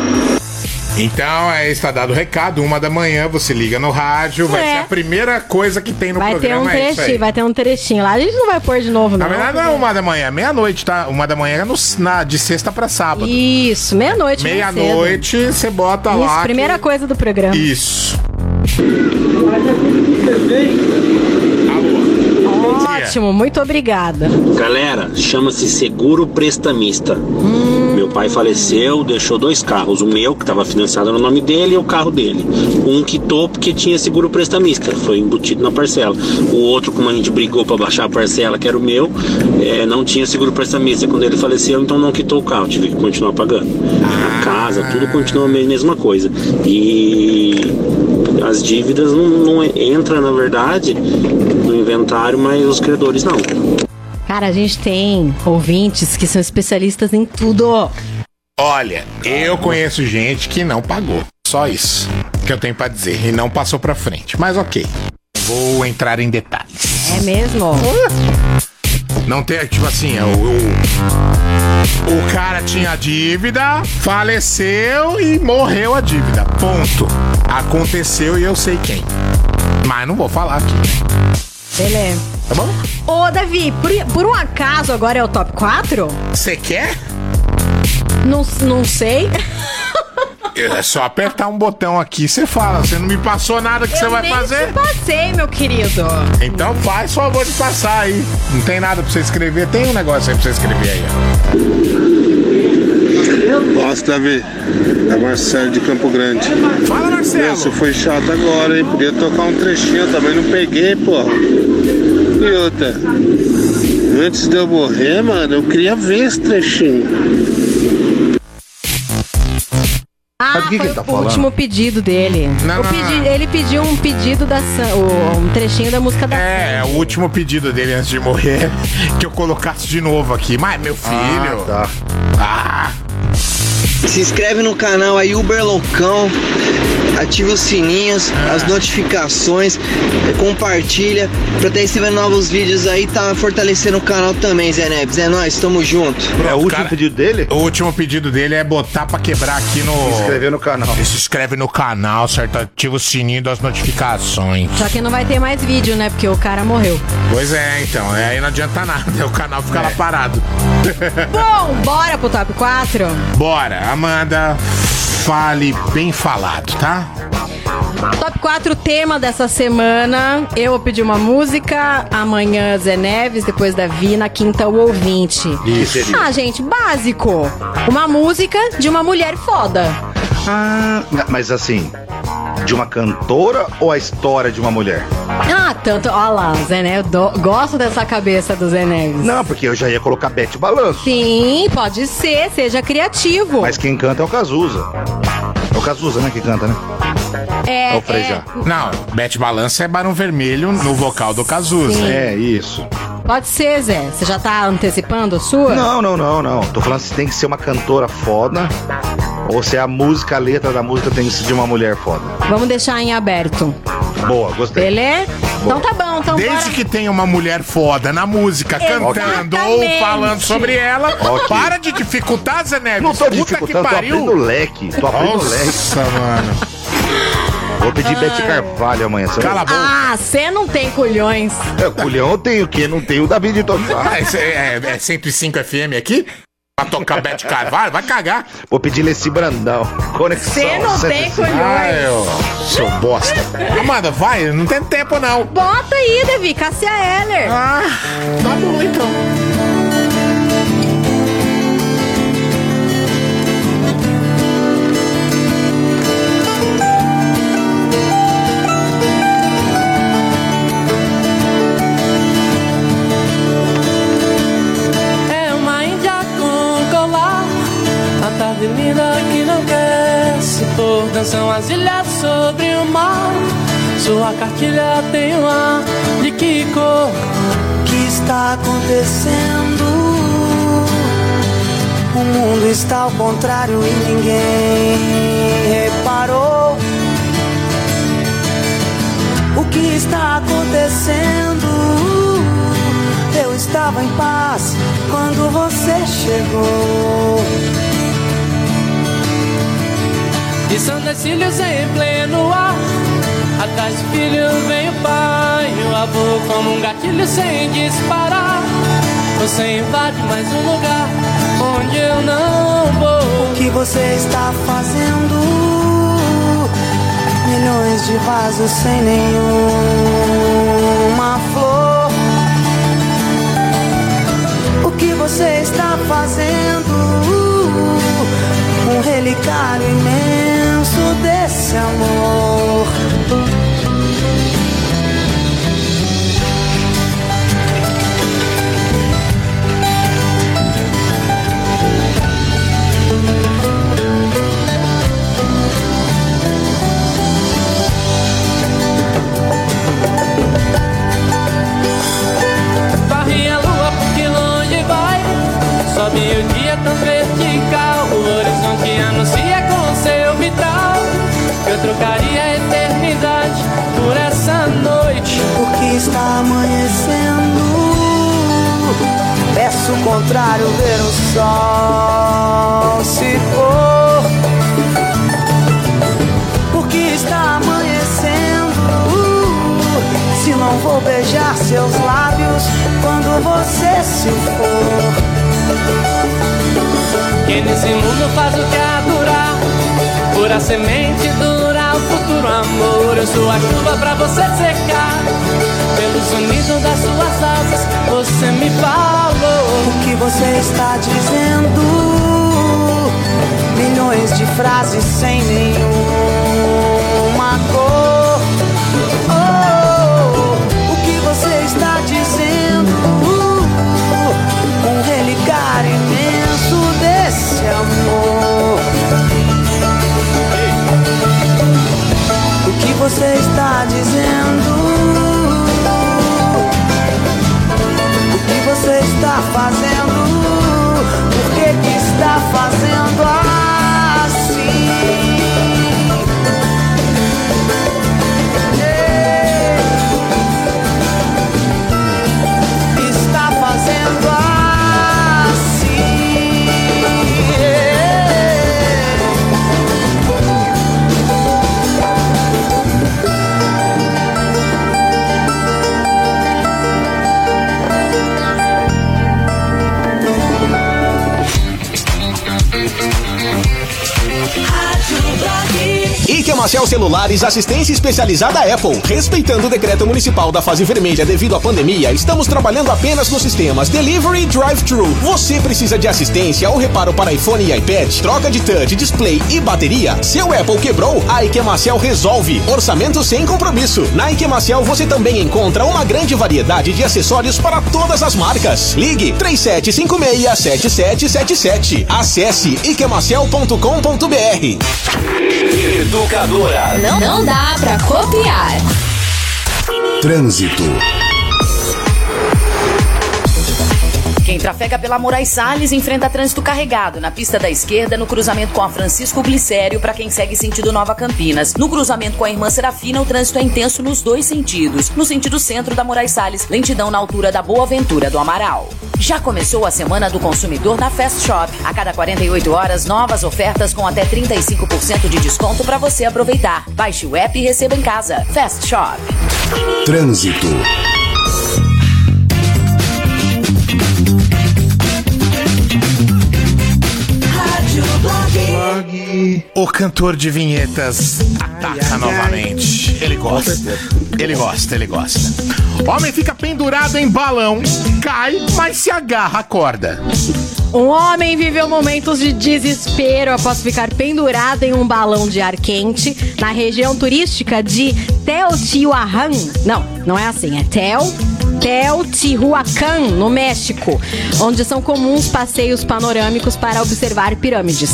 Então, é, está dado o recado. Uma da manhã, você liga no rádio. Vai É. ser a primeira coisa que tem no Vai ter programa. um é isso aí. trechinho, vai ter um trechinho lá. A gente não vai pôr de novo, não. Na verdade, não é uma da manhã, é meia-noite, tá? Uma da manhã é no, na, de sexta pra sábado. Isso, meia-noite. Meia-noite, você bota Isso, lá. que- primeira coisa do programa. Isso. Ótimo, muito obrigada. Galera, chama-se seguro prestamista. Meu pai faleceu, deixou dois carros, o meu que estava financiado no nome dele e o carro dele. Um quitou porque tinha seguro prestamista, foi embutido na parcela. O outro, como a gente brigou para baixar a parcela, que era o meu, eh, não tinha seguro prestamista quando ele faleceu, então não quitou o carro, tive que continuar pagando. A casa, tudo continua a mesma coisa. E as dívidas não, não entra na verdade no inventário, mas os credores não. Cara, a gente tem ouvintes que são especialistas em tudo. Olha, eu conheço gente que não pagou. Só isso que eu tenho pra dizer. E não passou pra frente. Mas ok. Vou entrar em detalhes. É mesmo? Não tem, tipo assim, é o, o, o cara tinha dívida, faleceu e morreu a dívida. Ponto. Aconteceu e eu sei quem. Mas não vou falar aqui. Beleza. Tá bom? Ô, Davi, por, por um acaso agora é o top 4? Você quer? Não, não sei. É só apertar um botão aqui, você fala. Você não me passou nada que você Eu vai nem fazer? te passei, meu querido. Então faz favor de passar aí. Não tem nada pra você escrever? Tem um negócio aí pra você escrever aí. ó. Nossa, Davi. É Marcelo de Campo Grande. Fala, Marcelo. Você foi chato agora, hein? Podia tocar um trechinho, eu também não peguei, pô. E outra. Antes de eu morrer, mano, eu queria ver esse trechinho. Ah, Mas do que que foi ele tá o falando? último pedido dele. Não, O não, pedi- não. Ele pediu um pedido da Sam, o- um trechinho da música da É, é o último pedido dele antes de morrer que eu colocasse de novo aqui. Mas, meu filho. Ah, tá. Ah, Se inscreve no canal aí, Uber Loucão. Ativa os sininhos, as notificações, compartilha pra estar recebendo novos vídeos aí, tá fortalecendo o canal também, Zé Neves. É nóis, tamo junto. É o último pedido dele? O último pedido dele é botar pra quebrar aqui no. Se inscrever no canal. Se inscreve no canal, certo? Ativa o sininho das notificações. Só que não vai ter mais vídeo, né? Porque o cara morreu. Pois é, então. é, Aí não adianta nada. O canal fica lá parado. Bom, bora pro top 4? Bora, Amanda. Fale bem falado, tá? Top 4 tema dessa semana. Eu vou pedir uma música. Amanhã Zé Neves, depois da Vina, quinta o ouvinte. Isso. Ah, gente, básico. Uma música de uma mulher foda. Ah, mas assim, de uma cantora ou a história de uma mulher? Ah, tanto. Olha lá, Zé Neves. do- Gosto dessa cabeça do Zé Neves. Não, porque eu já ia colocar Bete Balanço. Sim, pode ser, seja criativo. Mas quem canta é o Cazuza. É o Cazuza, né, que canta, né? É, É o Frejá. Não, Bete Balança é Barão Vermelho no vocal do Cazuza. Sim. É, isso. Pode ser, Zé. Você já tá antecipando a sua? Não, não, não, não. Tô falando se tem que ser uma cantora foda ou se a música, a letra da música tem que ser de uma mulher foda. Vamos deixar em aberto. Boa, gostei. Beleza? Então tá bom, então Desde bora. que tenha uma mulher foda na música, cantando ou Exatamente. falando sobre ela, Ok. para de dificultar, Zé Neves. Não tô Puta dificultando, tô que pariu. abrindo leque. Tô abrindo leque. Nossa, mano. Vou pedir Bete Carvalho amanhã. Cala a boca. Ah, você não tem culhões. É, culhão eu tenho o quê? Não tenho o David de Total. Ah, esse é, é 105 FM aqui? Pra tocar Bete Carvalho? Vai cagar. Vou pedir Leci Brandão. Conexão. Você não tem 105. culhões. Ah, eu sou bosta. Amanda, vai, não tem tempo não. Bota aí, Devi, Cássia Eller. Ah, tá bom então. Dançam as ilhas sobre o mar Sua cartilha tem um ar de que cor O que está acontecendo? O mundo está ao contrário e ninguém reparou. O que está acontecendo? Eu estava em paz quando você chegou. E são cílios em pleno ar Atrás do filho vem o pai O avô como um gatilho sem disparar Você invade mais um lugar Onde eu não vou O que você está fazendo? Milhões de vasos sem nenhuma flor. O que você está fazendo? Um relicário imenso desse amor. Varre a lua porque longe vai Sobe o trocaria a eternidade por essa noite Porque está amanhecendo. Peço o contrário, ver o sol se pôr. Porque está amanhecendo. Se não vou beijar seus lábios quando você se for. Que nesse mundo faz o que há durar Pura semente dura o futuro amor Eu sou a chuva pra você secar Pelo sonido das suas asas Você me falou O que você está dizendo? Milhões de frases sem nenhuma cor. Oh, o que você está dizendo? Um relicário imenso desse amor. Você está dizendo? O que você está fazendo? Por que que está fazendo Celulares, assistência especializada Apple. Respeitando o decreto municipal da fase vermelha devido à pandemia, estamos trabalhando apenas nos sistemas Delivery e Drive-Thru. Você precisa de assistência ou reparo para iPhone e iPad, troca de touch, display e bateria? Seu Apple quebrou? A Ike Marcel resolve. Orçamento sem compromisso. Na Ike Marcel você também encontra uma grande variedade de acessórios para todas as marcas. Ligue 3756-7777. Acesse ikemacel.com.br. Educadora. Não, não dá pra copiar. Trânsito. Quem trafega pela Moraes Salles enfrenta trânsito carregado na pista da esquerda no cruzamento com a Francisco Glicério para quem segue sentido Nova Campinas. No cruzamento com a Irmã Serafina, o trânsito é intenso nos dois sentidos. No sentido centro da Moraes Salles, lentidão na altura da Boa Ventura do Amaral. Já começou a Semana do Consumidor na Fast Shop. A cada 48 horas, novas ofertas com até 35% de desconto para você aproveitar. Baixe o app e receba em casa. Fast Shop. Trânsito. O cantor de vinhetas ataca novamente. Ele gosta. Ele gosta, ele gosta. Homem fica pendurado em balão, cai, mas se agarra à corda. Um homem viveu momentos de desespero após ficar pendurado em um balão de ar quente na região turística de Teotihuacan. Não, não é assim, é Tel Teotihuacan, no México, onde são comuns passeios panorâmicos para observar pirâmides.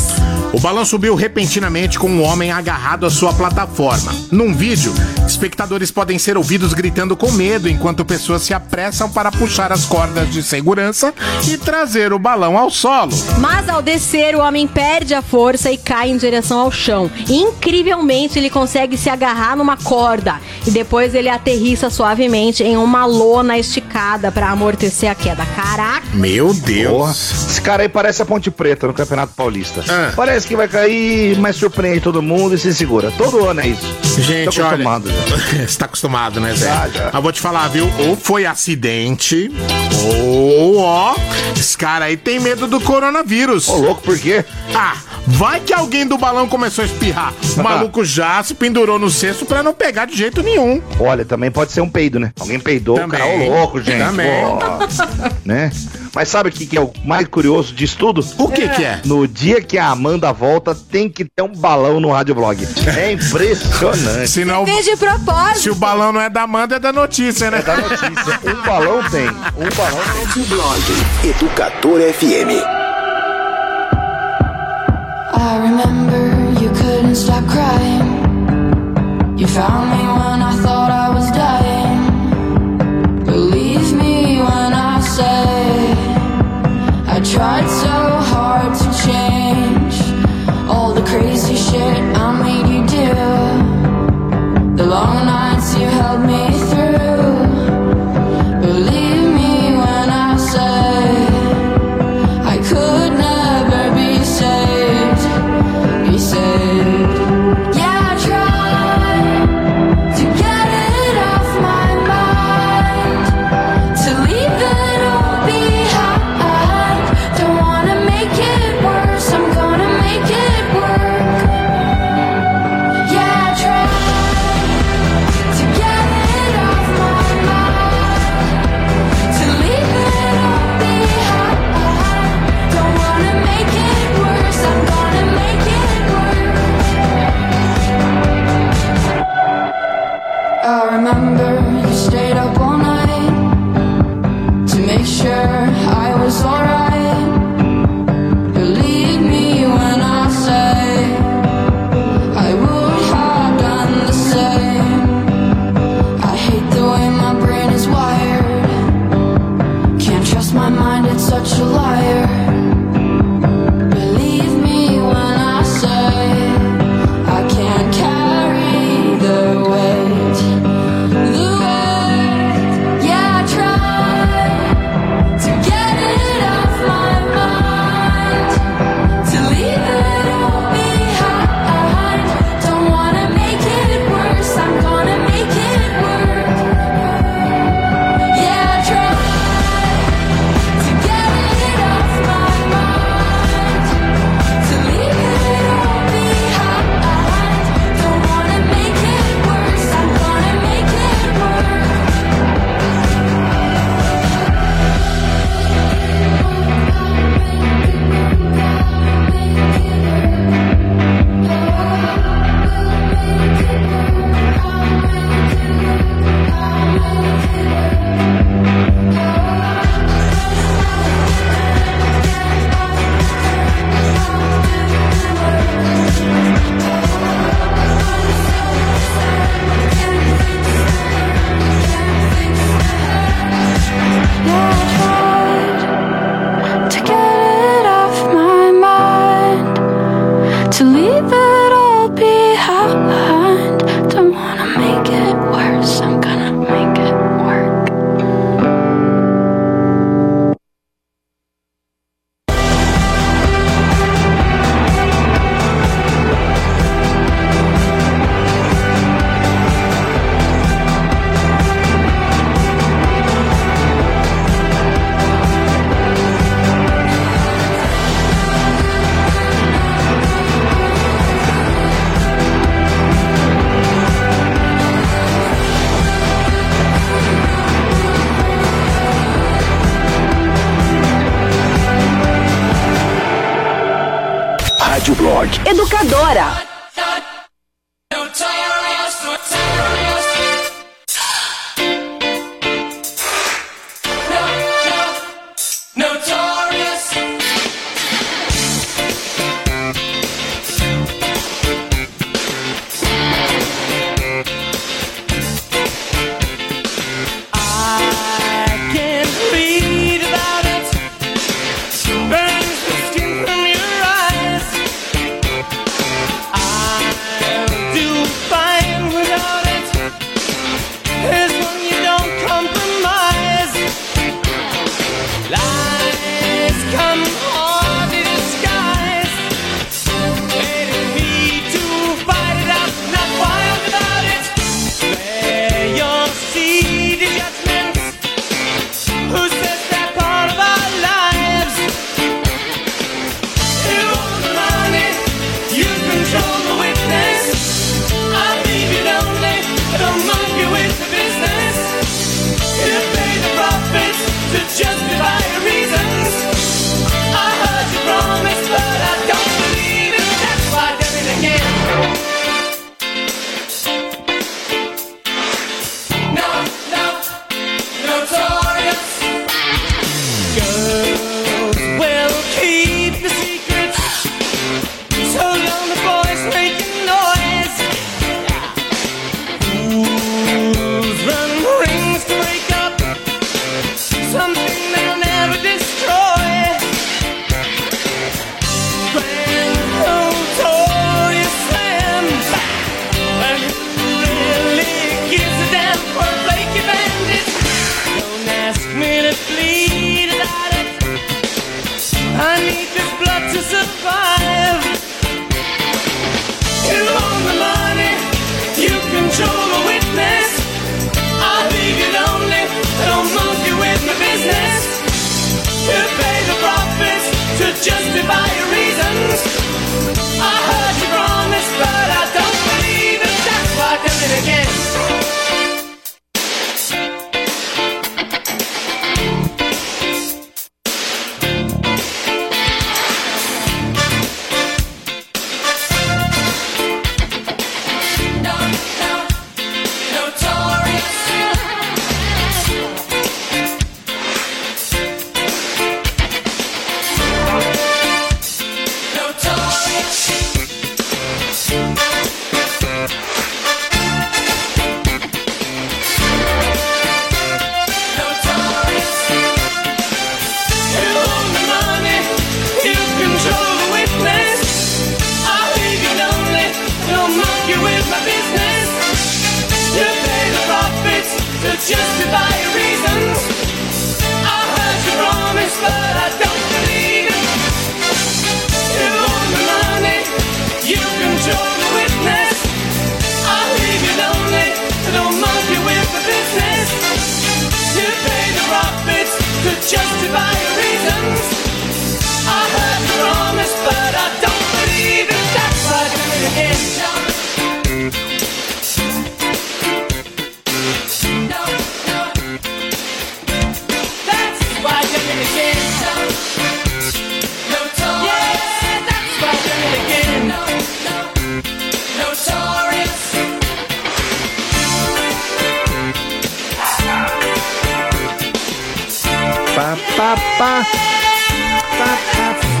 O balão subiu repentinamente com um homem agarrado à sua plataforma. Num vídeo, espectadores podem ser ouvidos gritando com medo enquanto pessoas se apressam para puxar as cordas de segurança e trazer o balão ao solo. Mas ao descer, o homem perde a força e cai em direção ao chão. Incrivelmente, ele consegue se agarrar numa corda e depois ele aterrissa suavemente em uma lona esticada para amortecer a queda. Caraca! Meu Deus! Porra, esse cara aí parece a Ponte Preta no Campeonato Paulista. Ah. Parece que vai cair, mas surpreende todo mundo e se segura. Todo ano é isso. Gente, Tô olha. acostumado já. Você tá acostumado, né, Zé? Já, já. Mas vou te falar, viu? Ou foi acidente, ou, ó, esse cara aí tem medo do coronavírus. Ô, louco, por quê? Ah, vai que alguém do balão começou a espirrar. O maluco já se pendurou no cesto pra não pegar de jeito nenhum. Olha, também pode ser um peido, né? Alguém peidou, o cara, ô louco, gente. Também. Pô, né? Mas sabe o que, que é o mais curioso disso tudo? O que que é? No dia que a Amanda volta, tem que ter um balão no Rádio Blog. É impressionante. Se não, Fez de propósito. se o balão não é da Amanda, é da notícia, né? É da notícia. Um balão tem. Um balão tem. Rádio Blog. Educador FM. I remember you couldn't stop crying. You found me when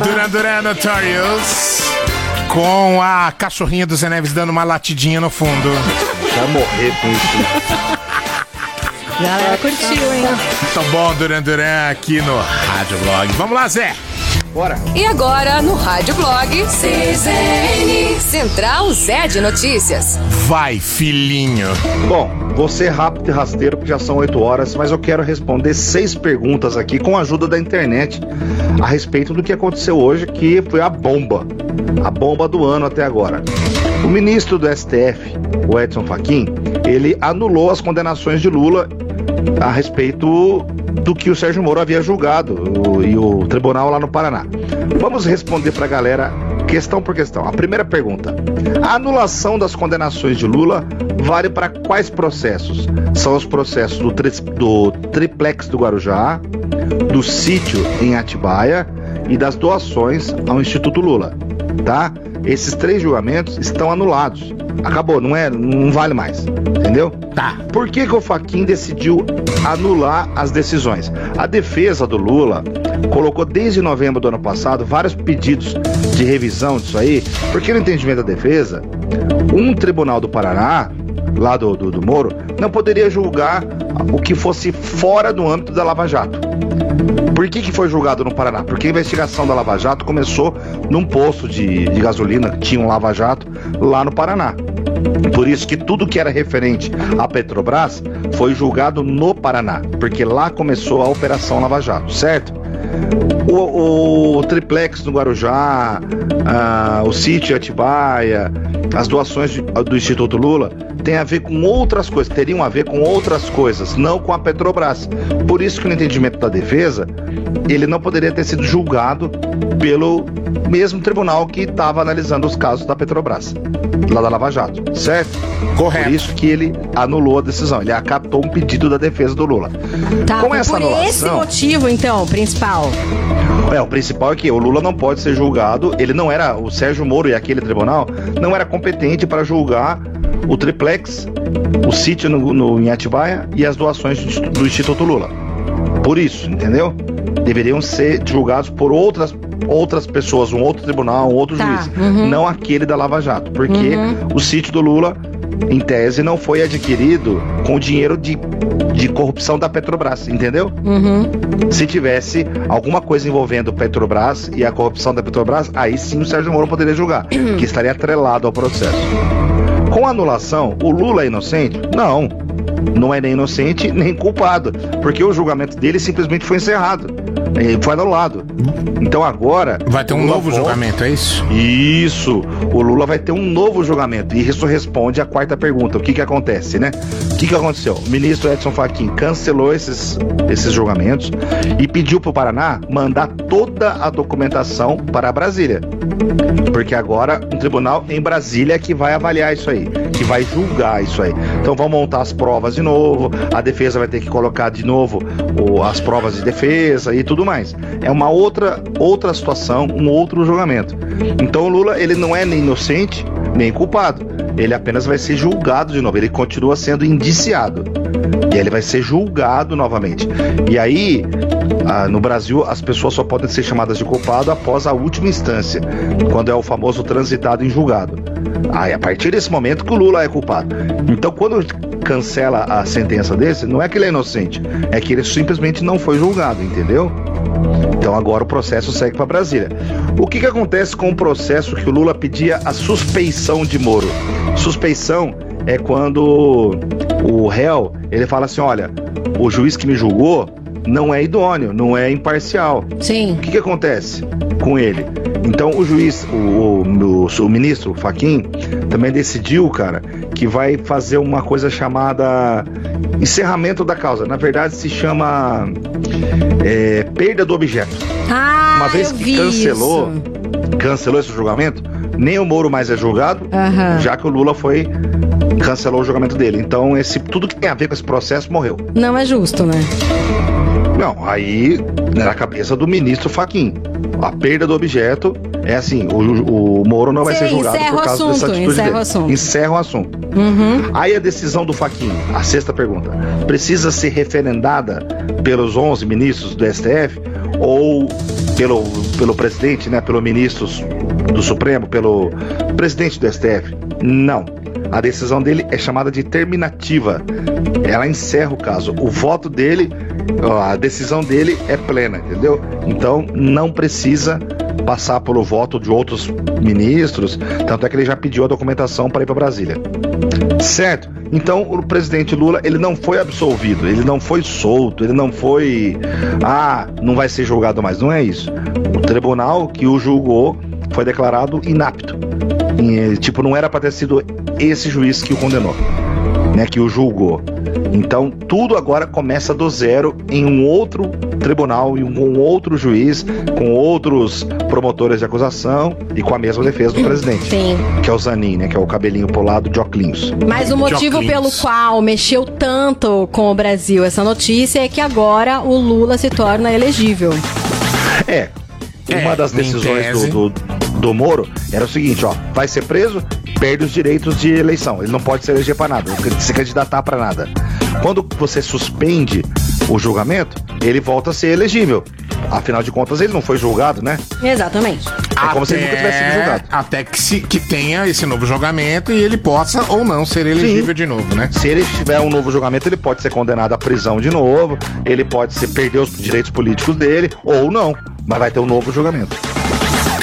Duran Duran Notorious. Com a cachorrinha do Zé Neves dando uma latidinha no fundo. Já morrer com isso. Galera curtiu, hein? Muito bom, Duran Duran, aqui no Rádio Blog. Vamos lá, Zé. Bora. E agora, no Rádio Blog, CZN, Central Zé de Notícias. Vai, filhinho. Bom, vou ser rápido e rasteiro porque já são 8 horas, mas eu quero responder seis perguntas aqui com a ajuda da internet a respeito do que aconteceu hoje, que foi a bomba. A bomba do ano até agora. O ministro do STF, o Edson Fachin, ele anulou as condenações de Lula a respeito do que o Sérgio Moro havia julgado o- e o tribunal lá no Paraná. Vamos responder para a galera questão por questão. A primeira pergunta: a anulação das condenações de Lula vale para quais processos? São os processos do, tris- do triplex do Guarujá, do sítio em Atibaia e das doações ao Instituto Lula. tá? Esses três julgamentos estão anulados. Acabou, não é, não vale mais. Entendeu? Tá. Por que, que o Faquin decidiu anular as decisões? A defesa do Lula colocou desde novembro do ano passado vários pedidos de revisão disso aí, porque no entendimento da defesa, um tribunal do Paraná, lá do, do, do Moro, não poderia julgar o que fosse fora do âmbito da Lava Jato. Por que, que foi julgado no Paraná? Porque a investigação da Lava Jato começou num posto de, de gasolina que tinha um Lava Jato lá no Paraná. Por isso que tudo que era referente à Petrobras foi julgado no Paraná, porque lá começou a Operação Lava Jato, certo? O, o triplex no Guarujá, ah, o sítio Atibaia, as doações do Instituto Lula tem a ver com outras coisas, teriam a ver com outras coisas, não com a Petrobras. Por isso que no entendimento da defesa, ele não poderia ter sido julgado pelo mesmo tribunal que estava analisando os casos da Petrobras, lá da Lava Jato, certo? Correto. Por isso que ele anulou a decisão, ele acatou um pedido da defesa do Lula. Tá, com essa por esse anulação, motivo, então, principal. é, o principal é que o Lula não pode ser julgado. Ele não era, o Sérgio Moro e aquele tribunal não era competente para julgar o triplex, o sítio no, no, em Atibaia e as doações do, do Instituto Lula. Por isso, entendeu? Deveriam ser julgados por outras, outras pessoas, um outro tribunal, um outro Tá, juiz. uhum. Não aquele da Lava Jato. Porque Uhum. o sítio do Lula, em tese, não foi adquirido com dinheiro de, de corrupção da Petrobras, entendeu? Uhum. Se tivesse alguma coisa envolvendo Petrobras e a corrupção da Petrobras, aí sim o Sérgio Moro poderia julgar, que estaria atrelado ao processo. Com anulação, o Lula é inocente? Não. Não é nem inocente nem culpado, porque o julgamento dele simplesmente foi encerrado. Foi anulado. Então agora. Vai ter um Lula novo volta- julgamento, é isso? Isso. O Lula vai ter um novo julgamento. E isso responde à quarta pergunta. O que que acontece, né? O que que aconteceu? O ministro Edson Fachin cancelou esses, esses julgamentos e pediu para o Paraná mandar toda a documentação para Brasília. Porque agora um tribunal em Brasília é que vai avaliar isso aí, que vai julgar isso aí. Então vão montar as provas de novo, a defesa vai ter que colocar de novo as provas de defesa e tudo mais. É uma outra outra situação, um outro julgamento. Então o Lula ele não é nem inocente nem culpado. Ele apenas vai ser julgado de novo. Ele continua sendo indiciado. E ele vai ser julgado novamente. E aí, ah, no Brasil, as pessoas só podem ser chamadas de culpado após a última instância, quando é o famoso transitado em julgado. Aí, a partir desse momento que o Lula é culpado. Então, quando cancela a sentença desse, não é que ele é inocente, é que ele simplesmente não foi julgado, entendeu? Então agora o processo segue para Brasília. O que, que acontece com o processo que o Lula pedia a suspeição de Moro? Suspeição é quando o réu ele fala assim, olha, o juiz que me julgou não é idôneo, não é imparcial. Sim. O que, que acontece com ele? Então o juiz, o, o, o, ministro Faquim, também decidiu, cara, que vai fazer uma coisa chamada encerramento da causa. Na verdade, se chama é, perda do objeto. Ah, Uma vez que cancelou, isso. cancelou esse julgamento, nem o Moro mais é julgado, Aham. já que o Lula foi cancelou o julgamento dele. Então, esse tudo que tem a ver com esse processo morreu. Não é justo, né? Não, aí na cabeça do ministro Faquim. A perda do objeto é assim, o, o Moro não vai ser julgado por causa assunto, dessa atitude encerra dele. o assunto. Encerra o assunto. Uhum. Aí a decisão do Faquin, a sexta pergunta, precisa ser referendada pelos 11 ministros do STF ou pelo, pelo presidente, né, pelo ministro do Supremo, pelo presidente do STF? Não. A decisão dele é chamada de terminativa. Ela encerra o caso. O voto dele, a decisão dele é plena, entendeu? Então não precisa passar pelo voto de outros ministros, tanto é que ele já pediu a documentação para ir para Brasília. Certo? Então o presidente Lula ele não foi absolvido, ele não foi solto, ele não foi ah não vai ser julgado mais, não é isso. O tribunal que o julgou foi declarado inapto. E, tipo não era para ter sido esse juiz que o condenou, né? Que o julgou. Então tudo agora começa do zero em um outro tribunal e um outro juiz com outros promotores de acusação e com a mesma defesa do presidente. Sim. Que é o Zanin, né? Que é o cabelinho polado de óculos. Mas o motivo pelo qual mexeu tanto com o Brasil essa notícia é que agora o Lula se torna elegível. É. Uma É, das decisões do, do, do Moro era o seguinte, ó, vai ser preso, perde os direitos de eleição. Ele não pode se eleger para nada, não se candidatar para nada. Quando você suspende o julgamento, ele volta a ser elegível. Afinal de contas, ele não foi julgado, né? Exatamente. É como se ele nunca tivesse sido julgado. Até que, se, que tenha esse novo julgamento e ele possa ou não ser elegível Sim. de novo, né? Se ele tiver um novo julgamento, ele pode ser condenado à prisão de novo, ele pode ser, perder os direitos políticos dele, ou não. Mas vai ter um novo julgamento.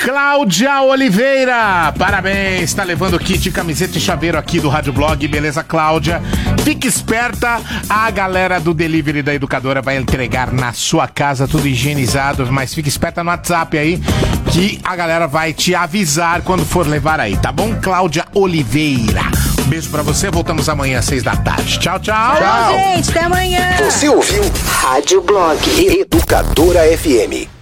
Cláudia Oliveira, parabéns, tá levando kit, camiseta e chaveiro aqui do Rádio Blog, beleza, Cláudia? Fique esperta, a galera do delivery da educadora vai entregar na sua casa, tudo higienizado, mas fique esperta no WhatsApp aí, que a galera vai te avisar quando for levar aí, tá bom? Cláudia Oliveira. Um beijo pra você, voltamos amanhã às seis da tarde. Tchau, tchau. Tchau, gente. Até amanhã. Você ouviu Rádio Blog Educadora FM.